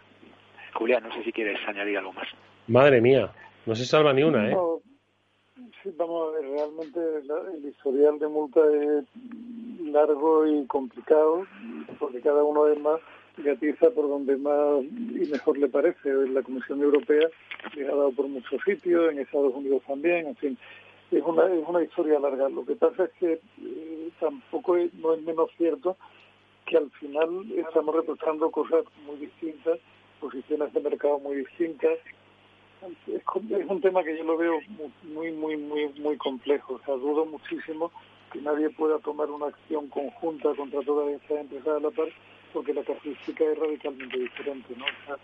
Julián, no sé si quieres añadir algo más. Madre mía, no se salva ni una, ¿eh? sí, vamos a ver, realmente el historial de multa es largo y complicado, porque cada uno es más gatiza por donde más y mejor le parece. En la Comisión Europea le ha dado por muchos sitios, en Estados Unidos también, en fin. Es una, es una historia larga. Lo que pasa es que eh, tampoco es, no es menos cierto que al final estamos reprochando cosas muy distintas posiciones de mercado muy distintas. Es, un tema que yo lo veo muy, muy, muy, muy complejo. O sea, dudo muchísimo que nadie pueda tomar una acción conjunta contra todas estas empresas a la par, porque la casuística es radicalmente diferente, ¿no? O sea,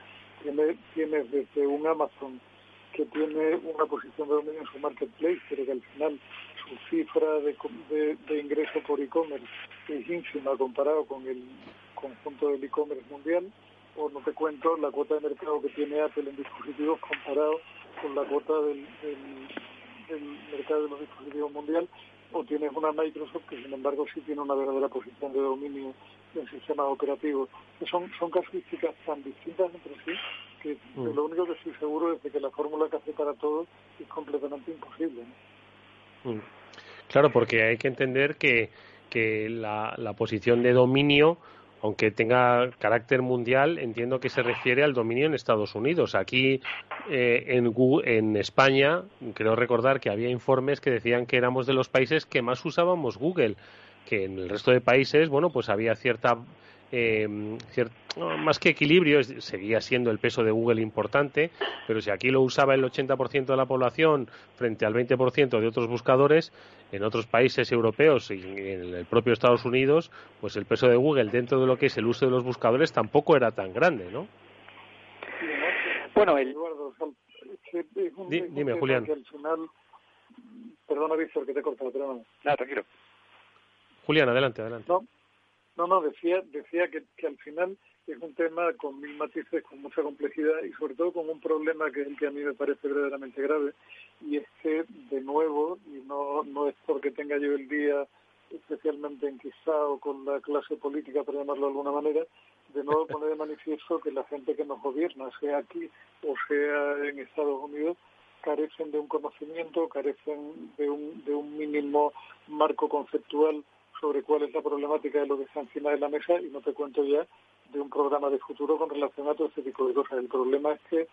tiene, tienes desde un Amazon que tiene una posición de dominio en su marketplace, pero que al final su cifra de, de, de ingreso por e-commerce es ínfima comparado con el conjunto del e-commerce mundial o no te cuento la cuota de mercado que tiene Apple en dispositivos comparado con la cuota del, mercado de los dispositivos mundial, o tienes una Microsoft que sin embargo sí tiene una verdadera posición de dominio en sistemas operativos. Son, son casuísticas tan distintas entre sí que mm. lo único que estoy seguro es de que la fórmula que hace para todos es completamente imposible. Mm. Claro, porque hay que entender que, que la, la posición de dominio aunque tenga carácter mundial, entiendo que se refiere al dominio en Estados Unidos. Aquí eh, en, en España, creo recordar que había informes que decían que éramos de los países que más usábamos Google, que en el resto de países, bueno, pues había cierta eh, más que equilibrio, seguía siendo el peso de Google importante, pero si aquí lo usaba el 80% de la población frente al 20% de otros buscadores, en otros países europeos y en el propio Estados Unidos, pues el peso de Google dentro de lo que es el uso de los buscadores tampoco era tan grande, ¿no? Bueno, el... dime, Julián. Perdona, Víctor, que te he cortado, pero no. Nada, tranquilo. Julián, adelante, adelante. No, no, decía, decía que, que al final es un tema con mil matices, con mucha complejidad y sobre todo con un problema que es el que a mí me parece verdaderamente grave y es que, de nuevo, y no, no es porque tenga yo el día especialmente enquistado con la clase política, por llamarlo de alguna manera, de nuevo pone de manifiesto que la gente que nos gobierna, sea aquí o sea en Estados Unidos, carecen de un conocimiento, carecen de un, de un mínimo marco conceptual sobre cuál es la problemática de lo que está encima de la mesa y no te cuento ya de un programa de futuro con relación a todo este tipo de cosas. El problema es que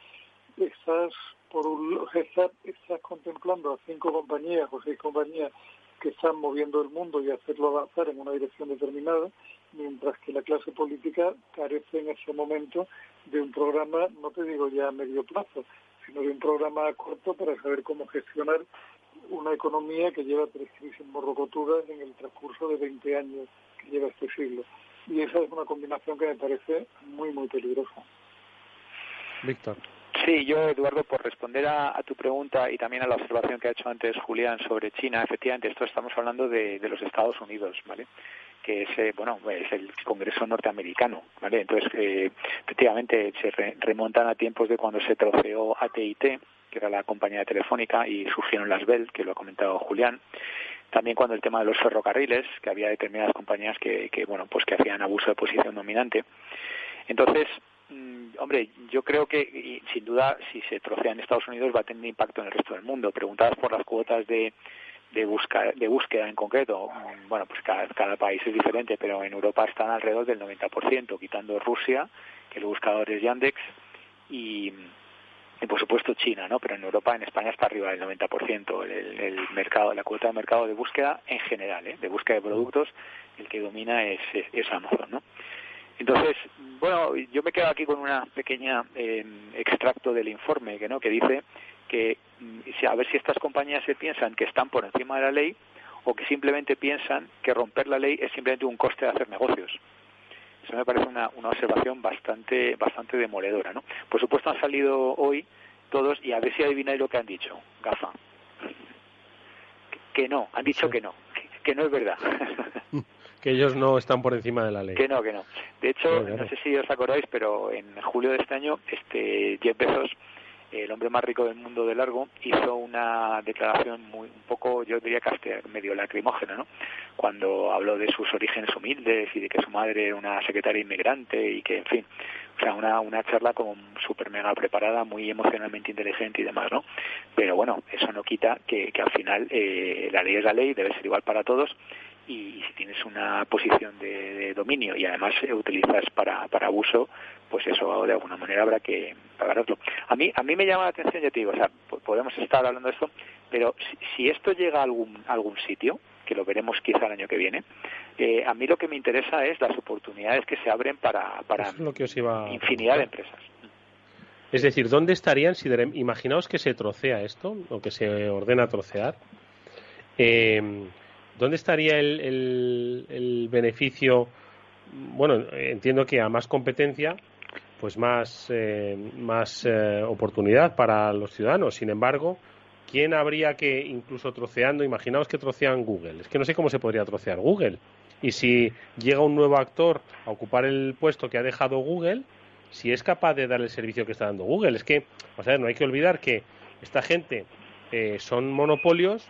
estás, por un, estás, estás contemplando a cinco compañías o seis compañías que están moviendo el mundo y hacerlo avanzar en una dirección determinada, mientras que la clase política carece en ese momento de un programa, no te digo ya a medio plazo, sino de un programa corto para saber cómo gestionar una economía que lleva tres crisis morrocotudas en el transcurso de 20 años que lleva este siglo. Y esa es una combinación que me parece muy, muy peligrosa. Víctor. Sí, yo, Eduardo, por responder a, tu pregunta y también a la observación que ha hecho antes Julián sobre China, efectivamente, esto estamos hablando de, los Estados Unidos, ¿vale? que es, eh, bueno, es el Congreso norteamericano, ¿vale? Entonces, eh, efectivamente, se remontan a tiempos de cuando se troceó AT&T, que era la compañía telefónica, y surgieron las Bell, que lo ha comentado Julián. También cuando el tema de los ferrocarriles, que había determinadas compañías que, que bueno, pues que hacían abuso de posición dominante. Entonces, mm, hombre, yo creo que sin duda si se trocea en Estados Unidos va a tener impacto en el resto del mundo. Preguntadas por las cuotas de, de, busca, de búsqueda en concreto, bueno, pues cada, cada país es diferente, pero en Europa están alrededor del 90%, quitando Rusia, que el buscador es Yandex, y, y por supuesto China, ¿no? Pero en Europa, en España está arriba del 90%. El, el mercado, la cuota de mercado de búsqueda en general, ¿eh? de búsqueda de productos, el que domina es, es, Amazon, ¿no? Entonces, bueno, yo me quedo aquí con una pequeña eh, extracto del informe que no que dice que mm, a ver si estas compañías se piensan que están por encima de la ley o que simplemente piensan que romper la ley es simplemente un coste de hacer negocios. Eso me parece una, una observación bastante bastante demoledora, ¿no? Por supuesto han salido hoy todos y a ver si adivináis lo que han dicho, Gafa. Que, no, han dicho que no, que, no es verdad. que ellos no están por encima de la ley. Que no, que no. De hecho, no sé si os acordáis, pero en julio de este año, este Jeff Bezos el hombre más rico del mundo de largo, hizo una declaración muy un poco, yo diría que medio lacrimógena, ¿no? Cuando habló de sus orígenes humildes y de que su madre era una secretaria inmigrante y que, en fin, o sea, una, una charla como súper mega preparada, muy emocionalmente inteligente y demás, ¿no? Pero bueno, eso no quita que, que al final eh, la ley es la ley, debe ser igual para todos y si tienes una posición de, dominio y además utilizas para, para abuso, pues eso de alguna manera habrá que pagarlo. A mí, a mí me llama la atención, ya te digo, o sea, podemos estar hablando de esto, pero si, esto llega a algún, algún sitio, que lo veremos quizá el año que viene, eh, a mí lo que me interesa es las oportunidades que se abren para, para infinidad de empresas. Es decir, ¿dónde estarían si imaginaos que se trocea esto o que se ordena trocear? Eh, ¿Dónde estaría el, el, beneficio? Bueno, entiendo que a más competencia, pues más, eh, más eh, oportunidad para los ciudadanos. Sin embargo, ¿quién habría que, incluso troceando, imaginaos que trocean Google? Es que no sé cómo se podría trocear Google. Y si llega un nuevo actor a ocupar el puesto que ha dejado Google, si es capaz de dar el servicio que está dando Google. Es que, o sea, no hay que olvidar que esta gente eh, son monopolios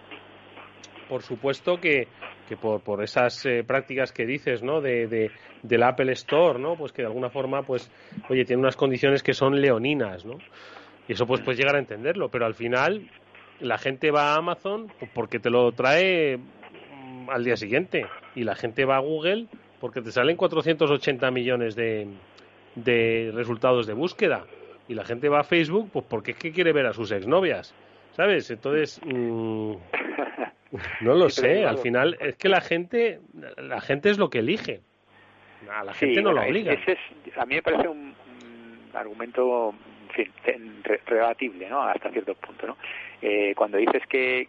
por supuesto que, que por, por esas eh, prácticas que dices, ¿no? De, de, del Apple Store, ¿no? Pues que de alguna forma, pues, oye, tiene unas condiciones que son leoninas, ¿no? Y eso pues puedes llegar a entenderlo, pero al final la gente va a Amazon porque te lo trae mm, al día siguiente y la gente va a Google porque te salen 480 millones de, de resultados de búsqueda y la gente va a Facebook pues porque es que quiere ver a sus exnovias, ¿sabes? Entonces, mmm, No lo sé, al final es que la gente, la gente es lo que elige. A la gente no lo obliga. a mí me parece un, argumento en rebatible, ¿no? Hasta cierto punto, ¿no? Eh, cuando dices que,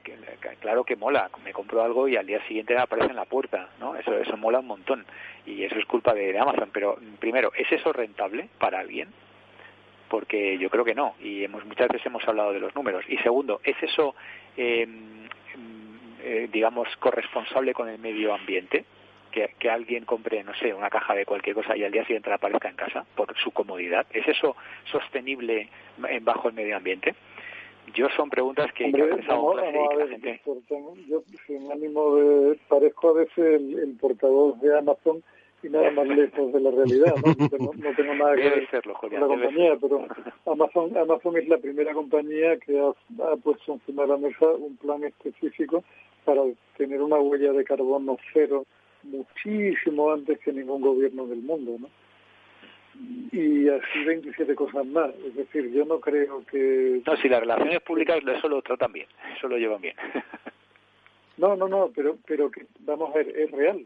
claro que mola, me compro algo y al día siguiente aparece en la puerta, ¿no? Eso, eso mola un montón y eso es culpa de, Amazon. Pero primero, ¿es eso rentable para alguien? Porque yo creo que no y hemos muchas veces hemos hablado de los números. Y segundo, ¿es eso eh, eh, digamos, corresponsable con el medio ambiente, que, que, alguien compre, no sé, una caja de cualquier cosa y al día siguiente la aparezca en casa por su comodidad. ¿Es eso sostenible bajo el medio ambiente? Yo son preguntas que, Hombre, que vamos, Yo, sin ánimo de... Parezco a veces el portavoz de Amazon y nada más lejos de la realidad. No, no, tengo nada que ver con la compañía, pero Amazon, Amazon es la primera compañía que ha, ha, puesto encima de la mesa un plan específico para tener una huella de carbono cero muchísimo antes que ningún gobierno del mundo. ¿no? y así 27 cosas más. Es decir, yo no creo que... No, si las relaciones públicas eso lo tratan bien, eso lo llevan bien. No, no, no, pero, pero que, vamos a ver, es real.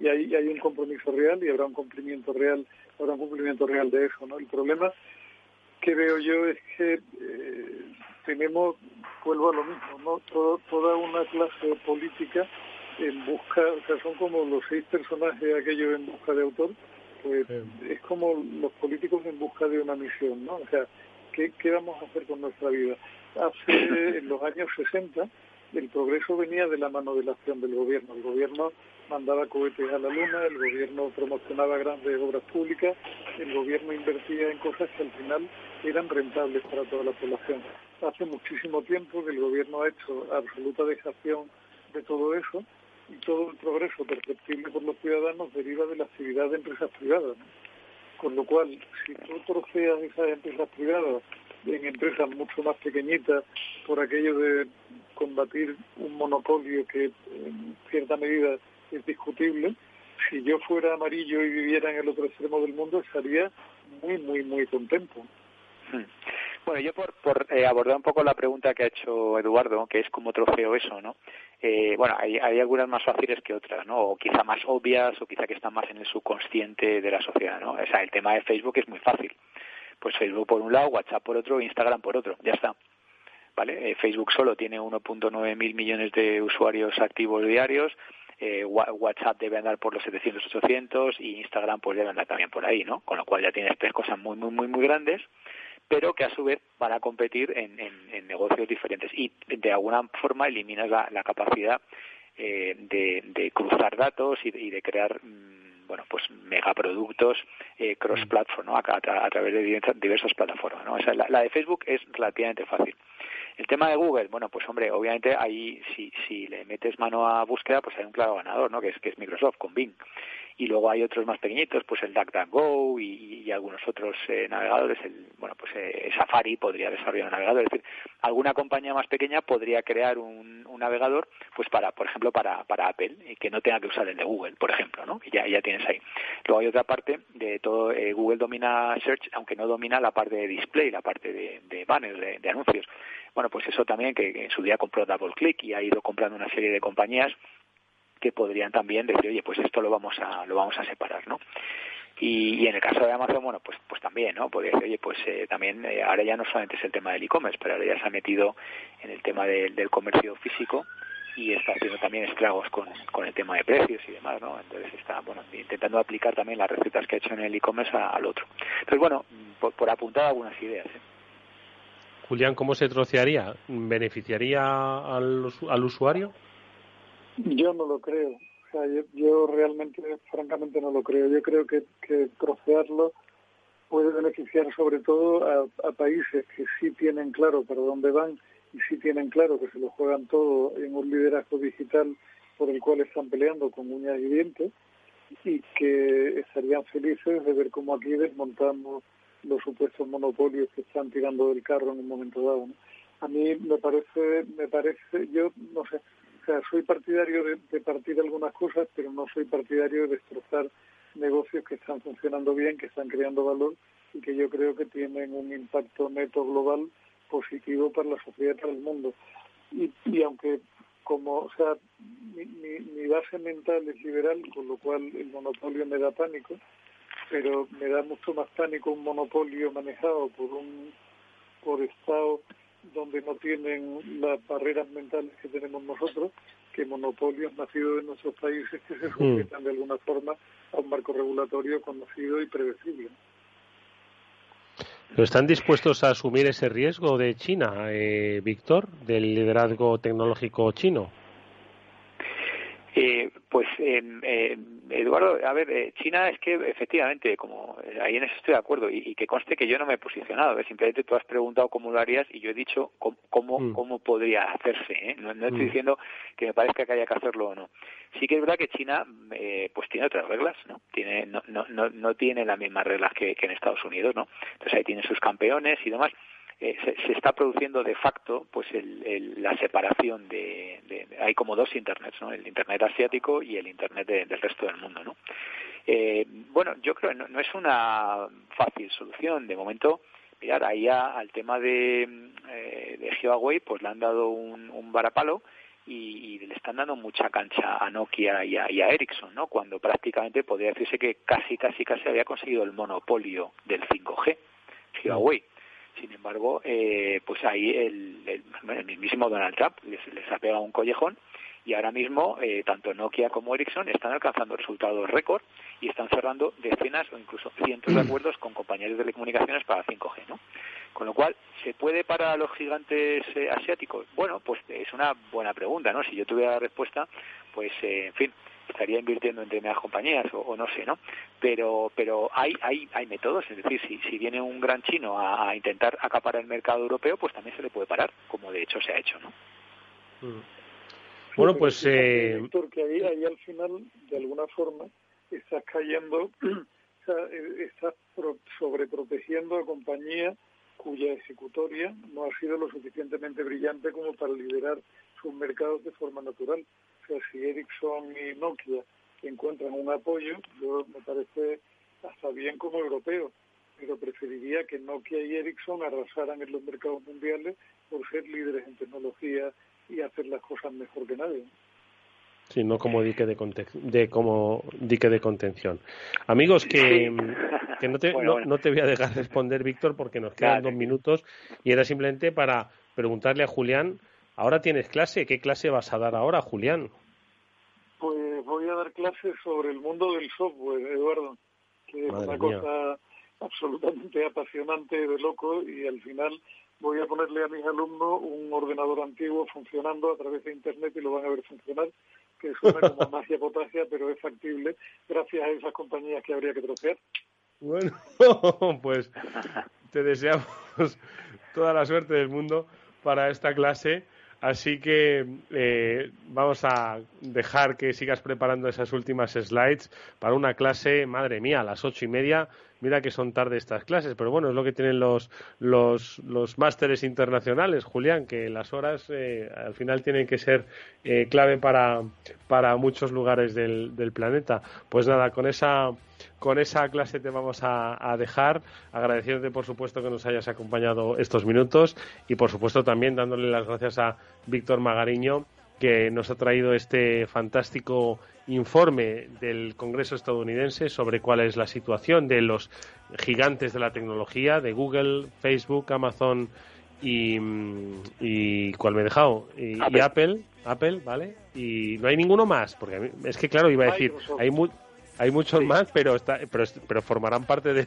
y hay, hay un compromiso real y habrá un cumplimiento real, habrá un cumplimiento real de eso, ¿no? El problema que veo yo es que eh, tenemos, vuelvo a lo mismo, ¿no? toda una clase política en busca, o sea, son como los seis personajes aquellos en busca de autor, pues es como los políticos en busca de una misión, ¿no? O sea, ¿qué, qué vamos a hacer con nuestra vida? Hace, en los años 60, el progreso venía de la mano de la acción del gobierno. El gobierno mandaba cohetes a la luna, el gobierno promocionaba grandes obras públicas, el gobierno invertía en cosas que al final eran rentables para toda la población. Hace muchísimo tiempo que el gobierno ha hecho absoluta dejación de todo eso y todo el progreso perceptible por los ciudadanos deriva de la actividad de empresas privadas. Con lo cual, si tú troceas esas empresas privadas en empresas mucho más pequeñitas por aquello de combatir un monopolio que en cierta medida es discutible, si yo fuera amarillo y viviera en el otro extremo del mundo, estaría muy, muy, muy contento. Hmm. Bueno, yo por, por eh, abordar un poco la pregunta que ha hecho Eduardo, que es cómo trofeo eso, ¿no? Eh, bueno, hay, hay algunas más fáciles que otras, ¿no? O quizá más obvias o quizá que están más en el subconsciente de la sociedad, ¿no? O sea, el tema de Facebook es muy fácil. Pues Facebook por un lado, WhatsApp por otro, Instagram por otro, ya está. ¿Vale? Eh, Facebook solo tiene 1.9 mil millones de usuarios activos diarios, eh, WhatsApp debe andar por los 700, 800 y Instagram pues debe andar también por ahí, ¿no? Con lo cual ya tienes tres cosas muy, muy, muy, muy grandes pero que a su vez van a competir en, negocios diferentes y de alguna forma eliminas la, capacidad eh, de, cruzar datos y, de crear mm, bueno pues megaproductos eh, cross platform ¿no? a, través de diversas, plataformas ¿no? la, de Facebook es relativamente fácil el tema de Google bueno pues hombre obviamente ahí si, si le metes mano a búsqueda pues hay un claro ganador ¿no? que es que es Microsoft con Bing y luego hay otros más pequeñitos, pues el DuckDuckGo y, y algunos otros eh, navegadores, el, bueno, pues eh, Safari podría desarrollar un navegador, es decir, alguna compañía más pequeña podría crear un, navegador, pues para, por ejemplo, para, para Apple, y que no tenga que usar el de Google, por ejemplo, ¿no? Y ya, ya tienes ahí. Luego hay otra parte de todo, eh, Google domina Search, aunque no domina la parte de display, la parte de, de banners, de, de anuncios. Bueno, pues eso también que en su día compró DoubleClick y ha ido comprando una serie de compañías que podrían también decir, oye, pues esto lo vamos a, lo vamos a separar, ¿no? Y, en el caso de Amazon, bueno, pues, pues también, ¿no? Podría decir, oye, pues eh, también, eh, ahora ya no solamente es el tema del e-commerce, pero ahora ya se ha metido en el tema del comercio físico y está haciendo también estragos con, con el tema de precios y demás, ¿no? Entonces está, bueno, intentando aplicar también las recetas que ha hecho en el e-commerce al otro. Entonces, bueno, por, apuntar algunas ideas, ¿eh? Julián, ¿cómo se trocearía? ¿Beneficiaría al, al usuario? Yo no lo creo. O sea, yo, realmente, francamente, no lo creo. Yo creo que, que trocearlo puede beneficiar sobre todo a, países que sí tienen claro para dónde van y sí tienen claro que se lo juegan todo en un liderazgo digital por el cual están peleando con uñas y dientes y que estarían felices de ver cómo aquí desmontamos los supuestos monopolios que están tirando del carro en un momento dado. A mí me parece, me parece, yo no sé, o sea, soy partidario de, partir algunas cosas, pero no soy partidario de destrozar negocios que están funcionando bien, que están creando valor y que yo creo que tienen un impacto neto global positivo para la sociedad y para el mundo. Y, y aunque como, o sea, mi, mi, base mental es liberal, con lo cual el monopolio me da pánico, pero me da mucho más pánico un monopolio manejado por un por Estado donde no tienen las barreras mentales que tenemos nosotros, que monopolios nacidos en nuestros países que se mm. sujetan de alguna forma a un marco regulatorio conocido y predecible. ¿Pero están dispuestos a asumir ese riesgo de China, eh, Víctor, del liderazgo tecnológico chino? Eh, pues eh, Eduardo, a ver, eh, China es que efectivamente, como eh, ahí en eso estoy de acuerdo, y, que conste que yo no me he posicionado, simplemente tú has preguntado cómo lo harías y yo he dicho cómo, cómo, mm. podría hacerse. No, estoy mm. diciendo que me parezca que haya que hacerlo o no. Sí que es verdad que China pues tiene otras reglas, ¿no? Tiene, no, no, no, no tiene las mismas reglas que, que en Estados Unidos, ¿no? Entonces ahí tiene sus campeones y demás. Eh, se, está produciendo de facto pues la separación de, hay como dos internets no el internet asiático y el internet del resto del mundo no eh, bueno yo creo no, no es una fácil solución de momento mirar ahí al tema de, eh, de Huawei pues le han dado un, un varapalo y, le están dando mucha cancha a Nokia y a, Ericsson, ¿no? Cuando prácticamente podría decirse que casi, casi, casi había conseguido el monopolio del 5G, Huawei. Sin embargo, eh, pues ahí el, el, mismísimo Donald Trump les, les, ha pegado un collejón y ahora mismo eh, tanto Nokia como Ericsson están alcanzando resultados récord y están cerrando decenas o incluso cientos de mm. acuerdos con compañías de telecomunicaciones para 5G, ¿no? Con lo cual, ¿se puede para los gigantes eh, asiáticos? Bueno, pues es una buena pregunta, ¿no? Si yo tuviera la respuesta, pues, en fin, estaría invirtiendo en determinadas compañías o, no sé, ¿no? Pero pero hay hay hay métodos, es decir, si, si viene un gran chino a, intentar acaparar el mercado europeo, pues también se le puede parar, como de hecho se ha hecho, ¿no? Mm. Bueno, pues eh... que ahí, ahí al final de alguna forma estás cayendo, o sea, eh, estás sobreprotegiendo a compañías cuya ejecutoria no ha sido lo suficientemente brillante como para liderar sus mercados de forma natural. Si Ericsson y Nokia encuentran un apoyo, yo me parece hasta bien como europeo, pero preferiría que Nokia y Ericsson arrasaran en los mercados mundiales por ser líderes en tecnología y hacer las cosas mejor que nadie. Sí, no como dique de, de como dique de contención. Amigos, que, no, te, no, te voy a dejar responder, Víctor, porque nos quedan dos minutos y era simplemente para preguntarle a Julián, ahora tienes clase, ¿qué clase vas a dar ahora, Julián? Dar clases sobre el mundo del software, Eduardo, que es una cosa absolutamente apasionante, de loco, y al final voy a ponerle a mis alumnos un ordenador antiguo funcionando a través de Internet y lo van a ver funcionar que suena como magia potasia, pero es factible gracias a esas compañías que habría que trocear. Bueno, pues te deseamos toda la suerte del mundo para esta clase. Así que eh, vamos a dejar que sigas preparando esas últimas slides para una clase, madre mía, a las ocho y media Mira que son tarde estas clases, pero bueno, es lo que tienen los, los, los másteres internacionales, Julián, que las horas eh, al final tienen que ser eh, clave para, para muchos lugares del, del planeta. Pues nada, con esa con esa clase te vamos a, a, dejar, agradeciéndote por supuesto que nos hayas acompañado estos minutos y por supuesto también dándole las gracias a Víctor Magariño que nos ha traído este fantástico informe del Congreso estadounidense sobre cuál es la situación de los gigantes de la tecnología, de Google, Facebook, Amazon y, y ¿cuál me he dejado? Y Apple. Apple, ¿vale? Y no hay ninguno más, porque es que claro, iba a decir, hay hay muchos más, pero, está, pero, pero formarán parte de,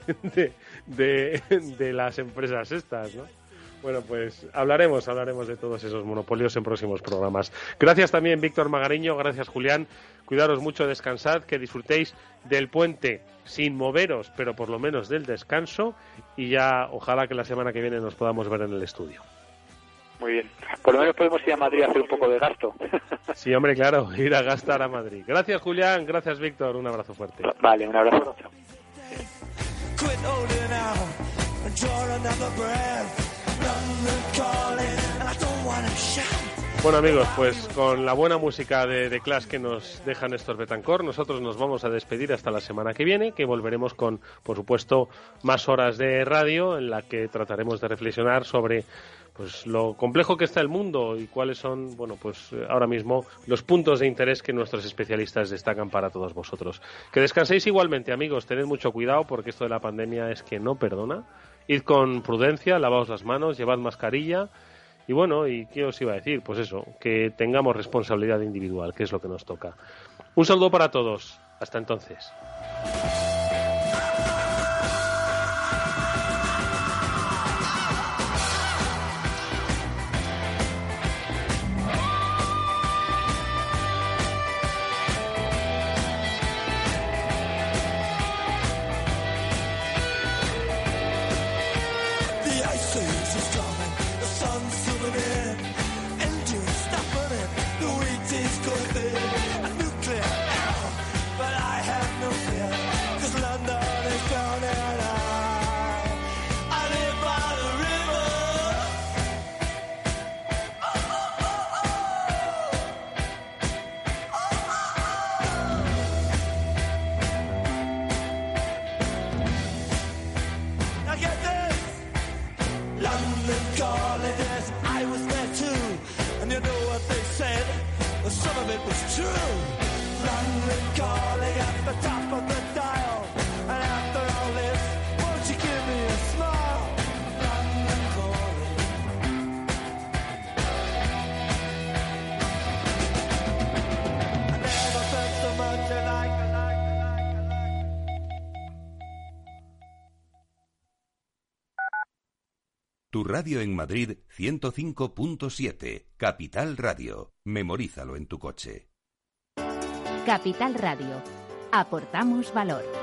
de, de las empresas estas, ¿no? Bueno, pues hablaremos, hablaremos de todos esos monopolios en próximos programas. Gracias también, Víctor Magariño, gracias, Julián. Cuidaros mucho, descansad, que disfrutéis del puente sin moveros, pero por lo menos del descanso. Y ya, ojalá que la semana que viene nos podamos ver en el estudio. Muy bien. Por lo menos podemos ir a Madrid a hacer un poco de gasto. Sí, hombre, claro, ir a gastar a Madrid. Gracias, Julián. Gracias, Víctor. Un abrazo fuerte. Vale, un abrazo. Bueno amigos, pues con la buena música de, de Clash que nos dejan estos Betancor, nosotros nos vamos a despedir hasta la semana que viene, que volveremos con, por supuesto, más horas de radio en la que trataremos de reflexionar sobre pues lo complejo que está el mundo y cuáles son, bueno, pues ahora mismo los puntos de interés que nuestros especialistas destacan para todos vosotros. Que descanséis igualmente, amigos, tened mucho cuidado porque esto de la pandemia es que no perdona. Id con prudencia, lavaos las manos, llevad mascarilla y bueno, ¿y qué os iba a decir? Pues eso, que tengamos responsabilidad individual, que es lo que nos toca. Un saludo para todos. Hasta entonces. Radio en Madrid 105.7, Capital Radio. Memorízalo en tu coche. Capital Radio. Aportamos valor.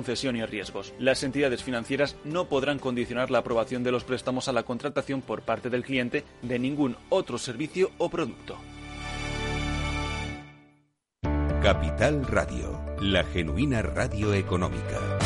concesión y riesgos. Las entidades financieras no podrán condicionar la aprobación de los préstamos a la contratación por parte del cliente de ningún otro servicio o producto. Capital Radio, la genuina radio económica.